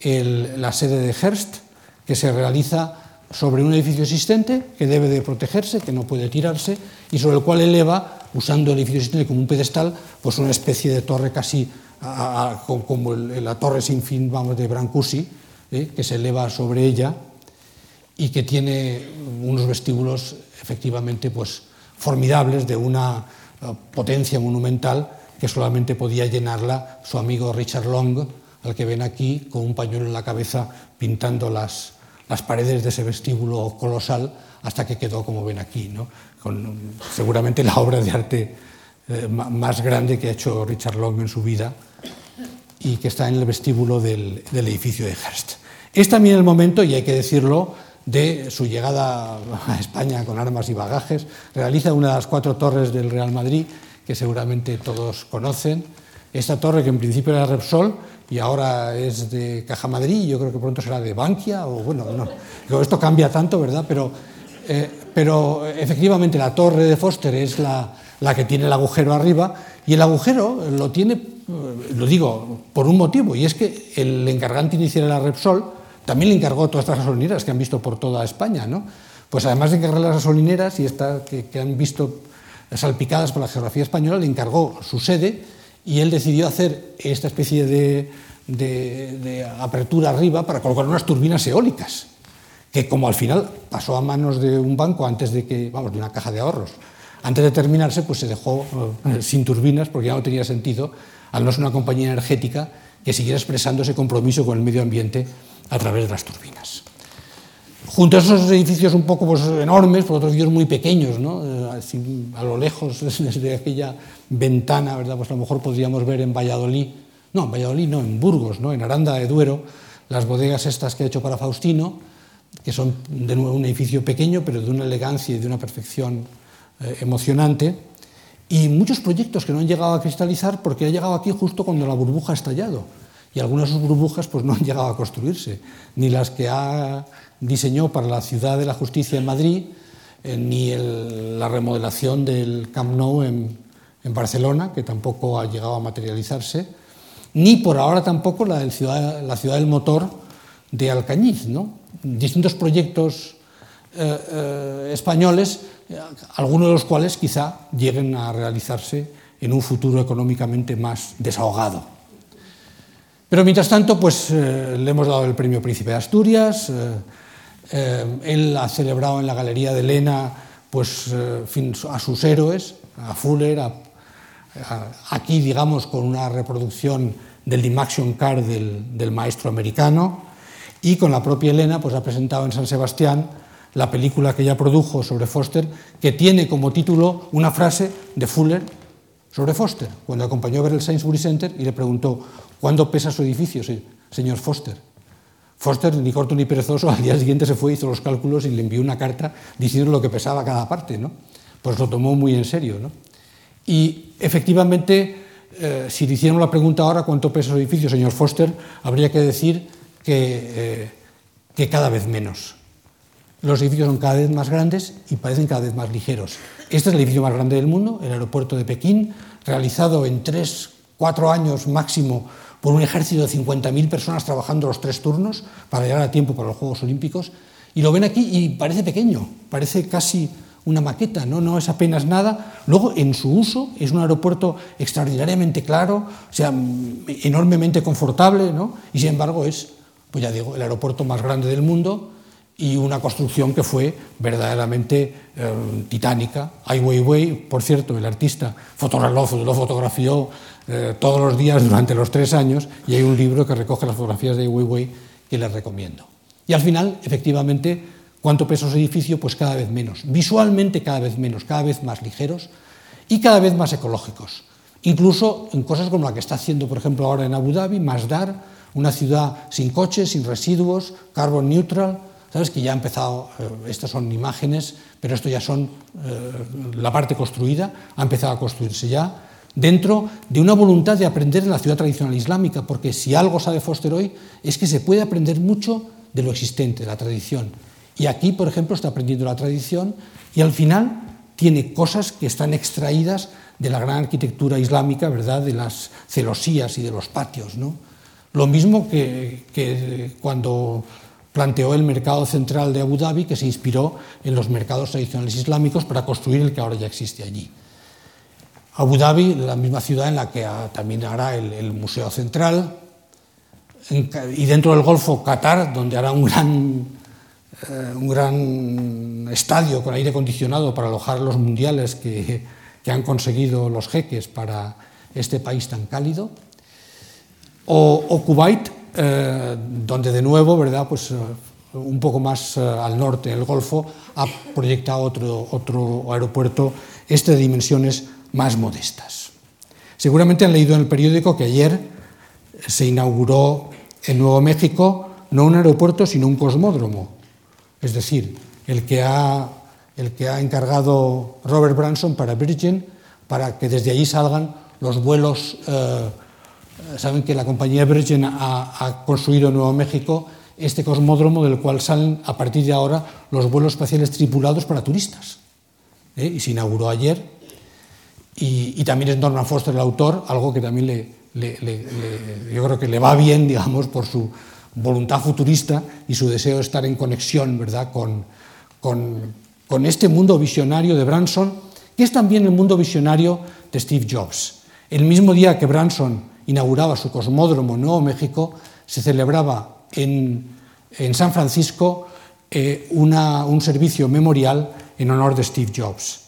la sede de Hearst, que se realiza sobre un edificio existente que debe de protegerse, que no puede tirarse, y sobre el cual eleva, usando el edificio existente como un pedestal, pues una especie de torre casi como la torre sin fin vamos, de Brancusi, ¿eh? que se eleva sobre ella y que tiene unos vestíbulos efectivamente pues, formidables de una uh, potencia monumental que solamente podía llenarla su amigo Richard Long, al que ven aquí con un pañuelo en la cabeza pintando las, las paredes de ese vestíbulo colosal hasta que quedó como ven aquí, ¿no? con seguramente la obra de arte eh, más grande que ha hecho Richard Long en su vida y que está en el vestíbulo del, del edificio de Hearst. Es también el momento, y hay que decirlo, de su llegada a España con armas y bagajes. Realiza una de las cuatro torres del Real Madrid, que seguramente todos conocen. Esta torre, que en principio era Repsol y ahora es de Caja Madrid, yo creo que pronto será de Bankia, o bueno, no. Esto cambia tanto, ¿verdad? Pero, eh, pero efectivamente la torre de Foster es la, la que tiene el agujero arriba, y el agujero lo tiene, eh, lo digo, por un motivo, y es que el encargante inicial era Repsol, también le encargó todas estas gasolineras que han visto por toda España, ¿no? Pues además de encargar las gasolineras y esta, que, que han visto salpicadas por la geografía española, le encargó su sede y él decidió hacer esta especie de, de, de apertura arriba para colocar unas turbinas eólicas que como al final pasó a manos de un banco antes de que, vamos, de una caja de ahorros, antes de terminarse, pues se dejó eh, sin turbinas porque ya no tenía sentido, al no ser una compañía energética, que siguiera expresando ese compromiso con el medio ambiente a través de las turbinas. Junto a esos edificios un poco pues, enormes, por otros edificios muy pequeños, ¿no? Eh, a lo lejos, desde aquella ventana, ¿verdad? pues a lo mejor podríamos ver en Valladolid, no, en Valladolid no, en Burgos, ¿no? en Aranda de Duero, las bodegas estas que ha hecho para Faustino, que son de nuevo un edificio pequeño, pero de una elegancia y de una perfección eh, emocionante, y muchos proyectos que no han llegado a cristalizar porque ha llegado aquí justo cuando la burbuja ha estallado. Y algunas de sus burbujas pues, no han llegado a construirse, ni las que ha diseñó para la Ciudad de la Justicia en Madrid, eh, ni la remodelación del Camp Nou en, Barcelona, que tampoco ha llegado a materializarse, ni por ahora tampoco la, del ciudad, la ciudad del motor de Alcañiz. ¿no? Distintos proyectos eh, eh, españoles, algunos de los cuales quizá lleguen a realizarse en un futuro económicamente más desahogado. Pero mientras tanto, pues le hemos dado el premio Príncipe de Asturias, eh, él ha celebrado en la Galería de Lena pues, eh, a sus héroes, a Fuller, aquí digamos con una reproducción del Dimaction Car del, del, maestro americano, y con la propia Elena pues, ha presentado en San Sebastián la película que ella produjo sobre Foster, que tiene como título una frase de Fuller sobre Foster, cuando acompañó a ver el Sainsbury Center y le preguntó, ¿cuándo pesa su edificio, señor Foster? Foster, ni corto ni perezoso, al día siguiente se fue, hizo los cálculos y le envió una carta diciendo lo que pesaba cada parte. ¿no? Pues lo tomó muy en serio. ¿no? Y efectivamente, eh, si le hicieron la pregunta ahora cuánto pesa el edificio, señor Foster, habría que decir que, eh, que cada vez menos. Los edificios son cada vez más grandes y parecen cada vez más ligeros. Este es el edificio más grande del mundo, el aeropuerto de Pekín, realizado en tres, cuatro años máximo por un ejército de 50.000 personas trabajando los tres turnos para llegar a tiempo para los Juegos Olímpicos. Y lo ven aquí y parece pequeño, parece casi una maqueta, ¿no? no es apenas nada. Luego, en su uso, es un aeropuerto extraordinariamente claro, o sea, enormemente confortable, ¿no? y sin embargo es, pues ya digo, el aeropuerto más grande del mundo y una construcción que fue verdaderamente eh, titánica. Ai Weiwei, por cierto, el artista, fotógrafo, lo fotografió eh, todos los días durante los tres años y hay un libro que recoge las fotografías de Ai Weiwei que les recomiendo. Y al final, efectivamente, ¿cuánto pesa ese edificio? Pues cada vez menos. Visualmente cada vez menos, cada vez más ligeros y cada vez más ecológicos. Incluso en cosas como la que está haciendo, por ejemplo, ahora en Abu Dhabi, Masdar, una ciudad sin coches, sin residuos, carbon neutral, ¿Sabes que ya ha empezado, eh, estas son imágenes, pero esto ya son eh, la parte construida, ha empezado a construirse ya, dentro de una voluntad de aprender de la ciudad tradicional islámica, porque si algo sabe Foster hoy es que se puede aprender mucho de lo existente, de la tradición. Y aquí, por ejemplo, está aprendiendo la tradición y al final tiene cosas que están extraídas de la gran arquitectura islámica, ¿verdad? de las celosías y de los patios. ¿no? Lo mismo que cuando planteó el mercado central de Abu Dhabi, que se inspiró en los mercados tradicionales islámicos para construir el que ahora ya existe allí. Abu Dhabi, la misma ciudad en la que también hará el, Museo Central, y dentro del Golfo Qatar, donde hará un gran, eh, un gran estadio con aire acondicionado para alojar los mundiales que, que han conseguido los jeques para este país tan cálido, o, o Kuwait, eh, donde de nuevo, ¿verdad? Pues, eh, un poco más eh, al norte, el Golfo, ha proyectado otro, otro aeropuerto, este de dimensiones más modestas. Seguramente han leído en el periódico que ayer se inauguró en Nuevo México no un aeropuerto, sino un cosmódromo. Es decir, el que ha, el que ha encargado Robert Branson para Virgin, para que desde allí salgan los vuelos saben que la compañía Virgin ha, construido en Nuevo México este cosmódromo del cual salen a partir de ahora los vuelos espaciales tripulados para turistas. ¿eh? Y se inauguró ayer. Y, también es Norman Foster el autor, algo que también le, yo creo que le va bien, digamos, por su voluntad futurista y su deseo de estar en conexión ¿verdad? Con, con, con este mundo visionario de Branson, que es también el mundo visionario de Steve Jobs. El mismo día que Branson inauguraba su cosmódromo en Nuevo México, se celebraba en, San Francisco eh, un servicio memorial en honor de Steve Jobs.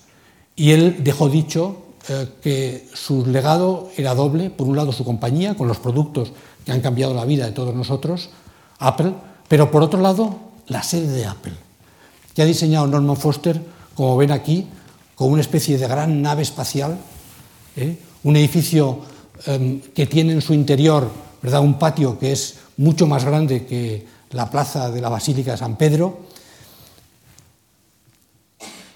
Y él dejó dicho eh, que su legado era doble, por un lado su compañía, con los productos que han cambiado la vida de todos nosotros, Apple, pero por otro lado la sede de Apple, que ha diseñado Norman Foster, como ven aquí, con una especie de gran nave espacial, ¿eh? un edificio em, que tiene en su interior ¿verdad? un patio que es mucho más grande que la plaza de la Basílica de San Pedro,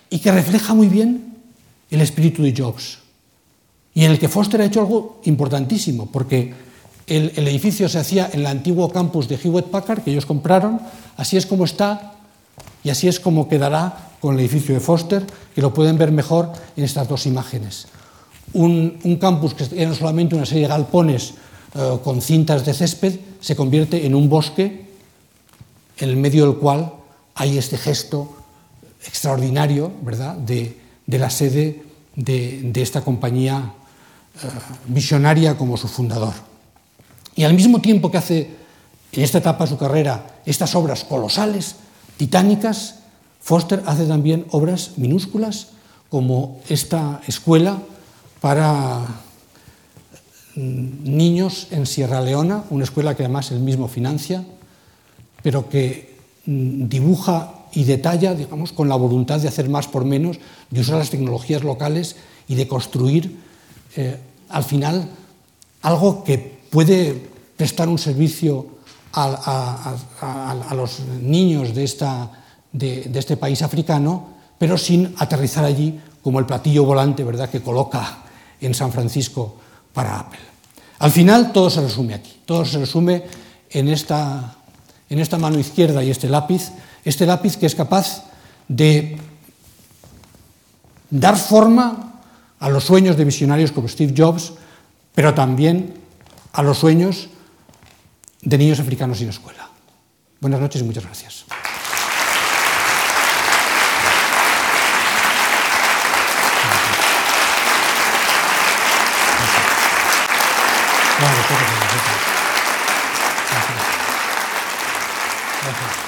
y que refleja muy bien el espíritu de Jobs, y en el que Foster ha hecho algo importantísimo, porque el, edificio se hacía en el antiguo campus de Hewitt Packard, que ellos compraron, así es como está y así es como quedará con el edificio de Foster, que lo pueden ver mejor en estas dos imágenes. Un, campus que era solamente una serie de galpones eh, con cintas de césped se convierte en un bosque en el medio del cual hay este gesto extraordinario ¿verdad? De, la sede de, esta compañía eh, visionaria como su fundador. Y al mismo tiempo que hace en esta etapa de su carrera estas obras colosales, titánicas, Foster hace también obras minúsculas como esta escuela para mm, niños en Sierra Leona, una escuela que además él mismo financia, pero que mm, dibuja y detalla, digamos, con la voluntad de hacer más por menos, de usar las tecnologías locales y de construir, eh, al final, algo que puede prestar un servicio a, los niños de, esta, de, este país africano, pero sin aterrizar allí como el platillo volante ¿verdad? que coloca en San Francisco para Apple. Al final todo se resume aquí, todo se resume en esta, mano izquierda y este lápiz, este lápiz que es capaz de dar forma a los sueños de visionarios como Steve Jobs, pero también a los sueños de niños africanos sin escuela. Buenas noches y muchas gracias. ことでございます。